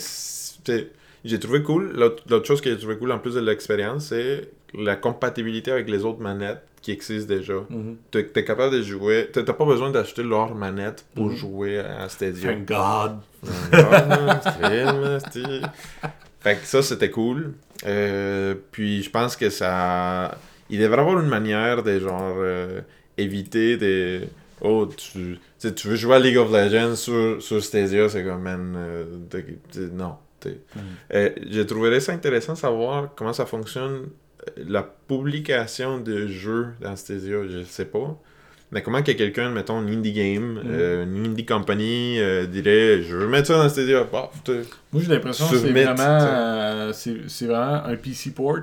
S1: j'ai trouvé cool. L'autre l'autre chose que j'ai trouvé cool en plus de l'expérience, c'est la compatibilité avec les autres manettes qui existent déjà. Tu es capable de jouer. Tu n'as pas besoin d'acheter leur manette pour
S2: Mhm.
S1: jouer à Stadia.
S2: Thank God.
S1: Fait que ça, c'était cool. Euh, puis je pense que ça. Il devrait y avoir une manière de genre euh, éviter des. Oh, tu, tu veux jouer à League of Legends sur, sur Stadia, c'est comme, man, euh, t'es- t'es- non. t'es-
S2: Mm.
S1: Euh, je trouverais ça intéressant de savoir comment ça fonctionne, la publication de jeux dans Stadia, je sais pas. Mais comment que quelqu'un, mettons, une indie game,
S2: Mm.
S1: euh, une indie company, euh, dirait Je veux mettre ça dans Stadia. T'es-
S2: Moi, j'ai l'impression que c'est vraiment, euh, c'est c'est vraiment un PC port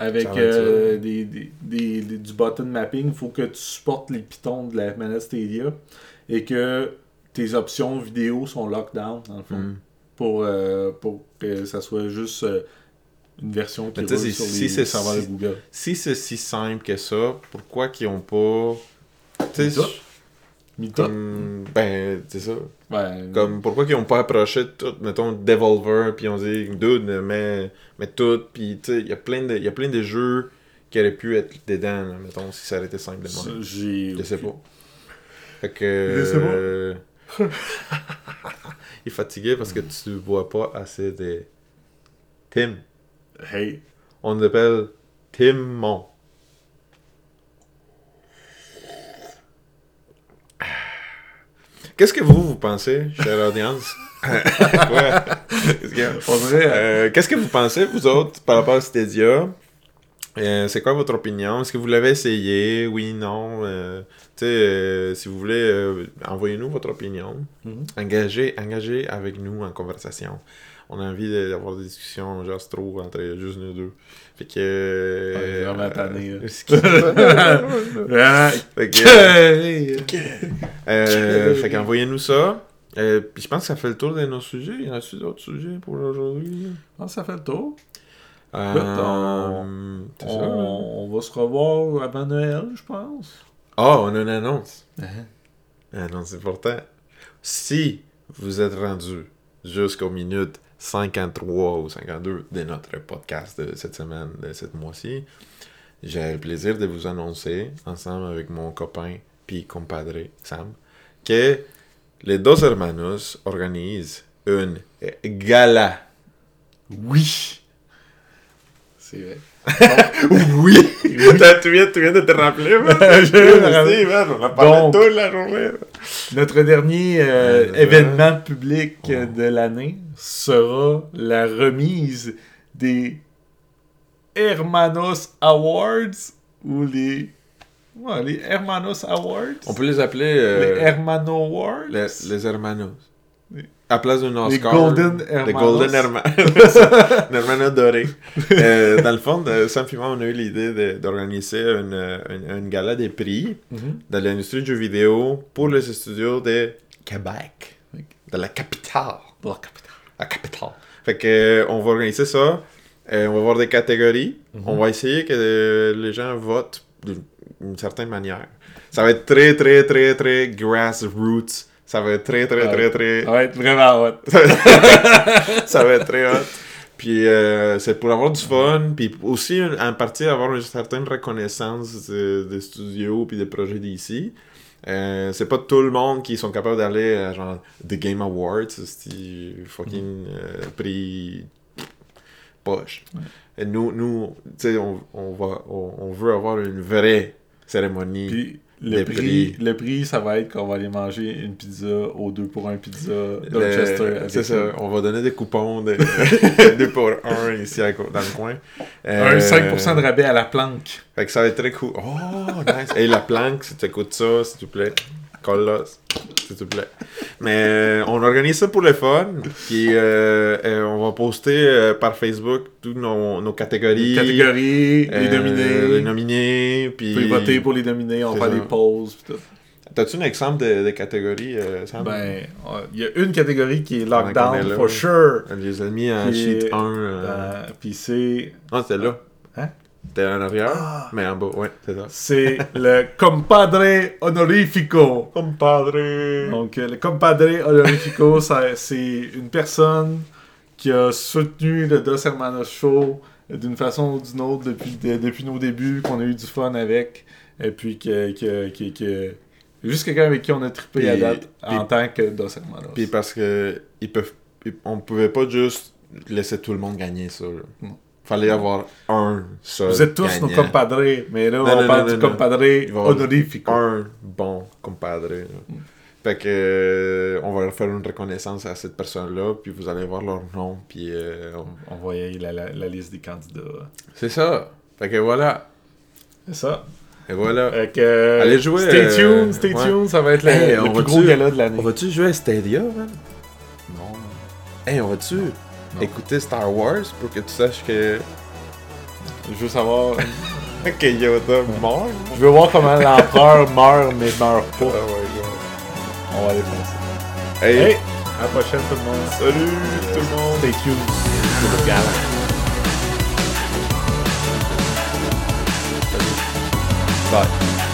S2: avec des, des, des- des- du button mapping. Il faut que tu supportes les pitons de la manette Stadia et que tes options vidéo sont lockdown, dans le fond,
S1: Hmm.
S2: pour, pour que ça soit juste une version qui roule sur
S1: si
S2: les
S1: c'est-
S2: serveurs de
S1: si-
S2: Google.
S1: Si c'est si simple que ça, pourquoi qu'ils ont pas. Tu sais, comme. Ben, c'est ça.
S2: Ouais.
S1: Comme, pourquoi qu'ils ont pas approché tout, mettons, Devolver, puis on dit, dude, mais, mais tout, puis tu sais, il y a plein de, jeux qui auraient pu être dedans, là, mettons, si ça aurait été simple de.
S2: J'ai.
S1: Je sais pas. Fait que.
S2: Je sais pas.
S1: euh, il est fatigué parce que tu vois pas assez de. Tim.
S2: Hey.
S1: On l'appelle Timon. Qu'est-ce que vous, vous pensez, chère audience?
S2: Dirait.
S1: Euh, Qu'est-ce que vous pensez, vous autres, par rapport à Stadia? Euh, c'est quoi votre opinion? Est-ce que vous l'avez essayé? Oui, non? Euh, tu sais, euh, si vous voulez, euh, envoyez-nous votre opinion.
S2: Mhm.
S1: Engagez, engagez avec nous en conversation. On a envie d'avoir des discussions juste trop entre juste nous deux. Fait que...
S2: Ouais, vraiment tanné, là.
S1: euh, fait que...
S2: Ok.
S1: Euh, fait qu'envoyez-nous ça. Euh, puis je pense que ça fait le tour de nos sujets. Il y en a-tu d'autres sujets pour aujourd'hui?
S2: Ah, ça fait le tour.
S1: Euh,
S2: on-
S1: c'est ça,
S2: On,
S1: hein?
S2: on va se revoir avant Noël, je pense.
S1: Ah, on a une annonce.
S2: Uh-huh.
S1: Annonce importante. Si vous êtes rendu jusqu'aux minutes 53 ou 52 de notre podcast de cette semaine, de cette mois-ci, j'ai le plaisir de vous annoncer, ensemble avec mon copain puis compadre Sam, que les Dos Hermanos organisent une gala.
S2: Oui. C'est vrai.
S1: Oui! Tu, viens, tu viens de te rappeler, man?
S2: Je
S1: man. On a parlé
S2: Donc-
S1: toute la journée.
S2: Notre dernier euh, événement public
S1: Ouais.
S2: de l'année sera la remise des Hermanos Awards ou les. Ouais, les Hermanos Awards.
S1: On peut les appeler euh,
S2: Les Hermano Awards.
S1: les, les Hermanos.
S2: Les-
S1: À place d'un Oscar.
S2: Golden
S1: Les
S2: Hermanos.
S1: Golden Hermanos. Les Hermanos dorés. Euh, dans le fond, de- Sam et moi, on a eu l'idée d'organiser une, une, une gala des prix
S2: Mhm.
S1: dans l'industrie du jeu vidéo pour les studios de Québec. De la capitale.
S2: De la capitale.
S1: La capitale. Fait que, euh, on va organiser ça. Euh, on va avoir des catégories.
S2: Mhm.
S1: On va essayer que euh, les gens votent d'une certaine manière. Ça va être très, très, très, très grassroots. Ça va être très, très, très, très...
S2: Ça va être vraiment hot.
S1: ça va être très hot. Puis euh, c'est pour avoir du fun, puis aussi en partie avoir une certaine reconnaissance de- des studios puis des projets d'ici. Euh, c'est pas tout le monde qui sont capables d'aller à genre The Game Awards, c'est fucking euh, prix poche. Et nous, nous tu sais, on, on, va, on, on veut avoir une vraie cérémonie.
S2: Puis le prix,
S1: prix.
S2: le prix, ça va être qu'on va aller manger une pizza au 2 pour 1 pizza Dorchester.
S1: C'est ça, on va donner des coupons de 2 pour 1 ici à dans le coin.
S2: Un
S1: Euh,
S2: 5% de rabais à la planque.
S1: Fait que ça va être très cool. Oh, nice. Et la planque, si tu écoutes ça, s'il te plaît, colle-la, s'il te plaît. Mais euh, on organise ça pour le fun. Puis euh, euh, on va poster euh, par Facebook toutes nos, nos catégories.
S2: Catégories, les nominés.
S1: Les nominés.
S2: Vous
S1: Puis.
S2: pouvez voter pour les nominés, on
S1: C'est
S2: va faire des pauses. pis tout.
S1: T'as-tu un exemple de, de catégorie, euh, Sam?
S2: Ben, euh, il y a une catégorie qui est lockdown,
S1: là.
S2: for sure.
S1: Je les ai mis en
S2: Puis,
S1: sheet 1.
S2: Euh, Puis c'est.
S1: Ah, c'était là.
S2: Hein?
S1: C'était en arrière,
S2: Ah.
S1: mais en bas, ouais, c'est ça.
S2: C'est le compadre honorifico.
S1: Compadre!
S2: Donc, le compadre honorifico, c'est une personne qui a soutenu le Dos Hermanos Show d'une façon ou d'une autre depuis, de- depuis nos débuts, qu'on a eu du fun avec, et puis que, que, que, que- juste quelqu'un avec qui on a trippé à
S1: Puis-
S2: date en tant que Dos Hermanos.
S1: Puis parce que ils peuvent, ils- on pouvait pas juste laisser tout le monde gagner ça. là.
S2: Non.
S1: Fallait avoir un seul.
S2: Vous êtes tous nos compadres, mais là,
S1: Non,
S2: on
S1: non,
S2: parle
S1: non,
S2: du compadre honorifico.
S1: Un bon compadre.
S2: Mm.
S1: Fait que euh, on va faire une reconnaissance à cette personne-là, puis vous allez voir leur nom, puis euh, on-
S2: On voyait la, la, la liste des candidats.
S1: c'est ça. Fait que voilà.
S2: C'est ça.
S1: Et voilà.
S2: Fait que,
S1: Allez jouer,
S2: Stay
S1: euh,
S2: tuned, stay
S1: ouais.
S2: tuned, ça va être le,
S1: Hey,
S2: le
S1: on
S2: plus gros gala de l'année.
S1: On va-tu jouer à Stadia, man?
S2: Non.
S1: Hey, on va-tu? Écouter Star Wars pour que tu saches que.
S2: Je veux savoir.
S1: que Yoda mort?
S2: Je veux voir comment l'empereur meurt, mais meurt
S1: Ah
S2: pas.
S1: ouais,
S2: On va aller faire ça.
S1: Hey,
S2: Hey, à la prochaine tout le monde.
S1: salut tout le monde!
S2: Stay tuned gala.
S1: Bye.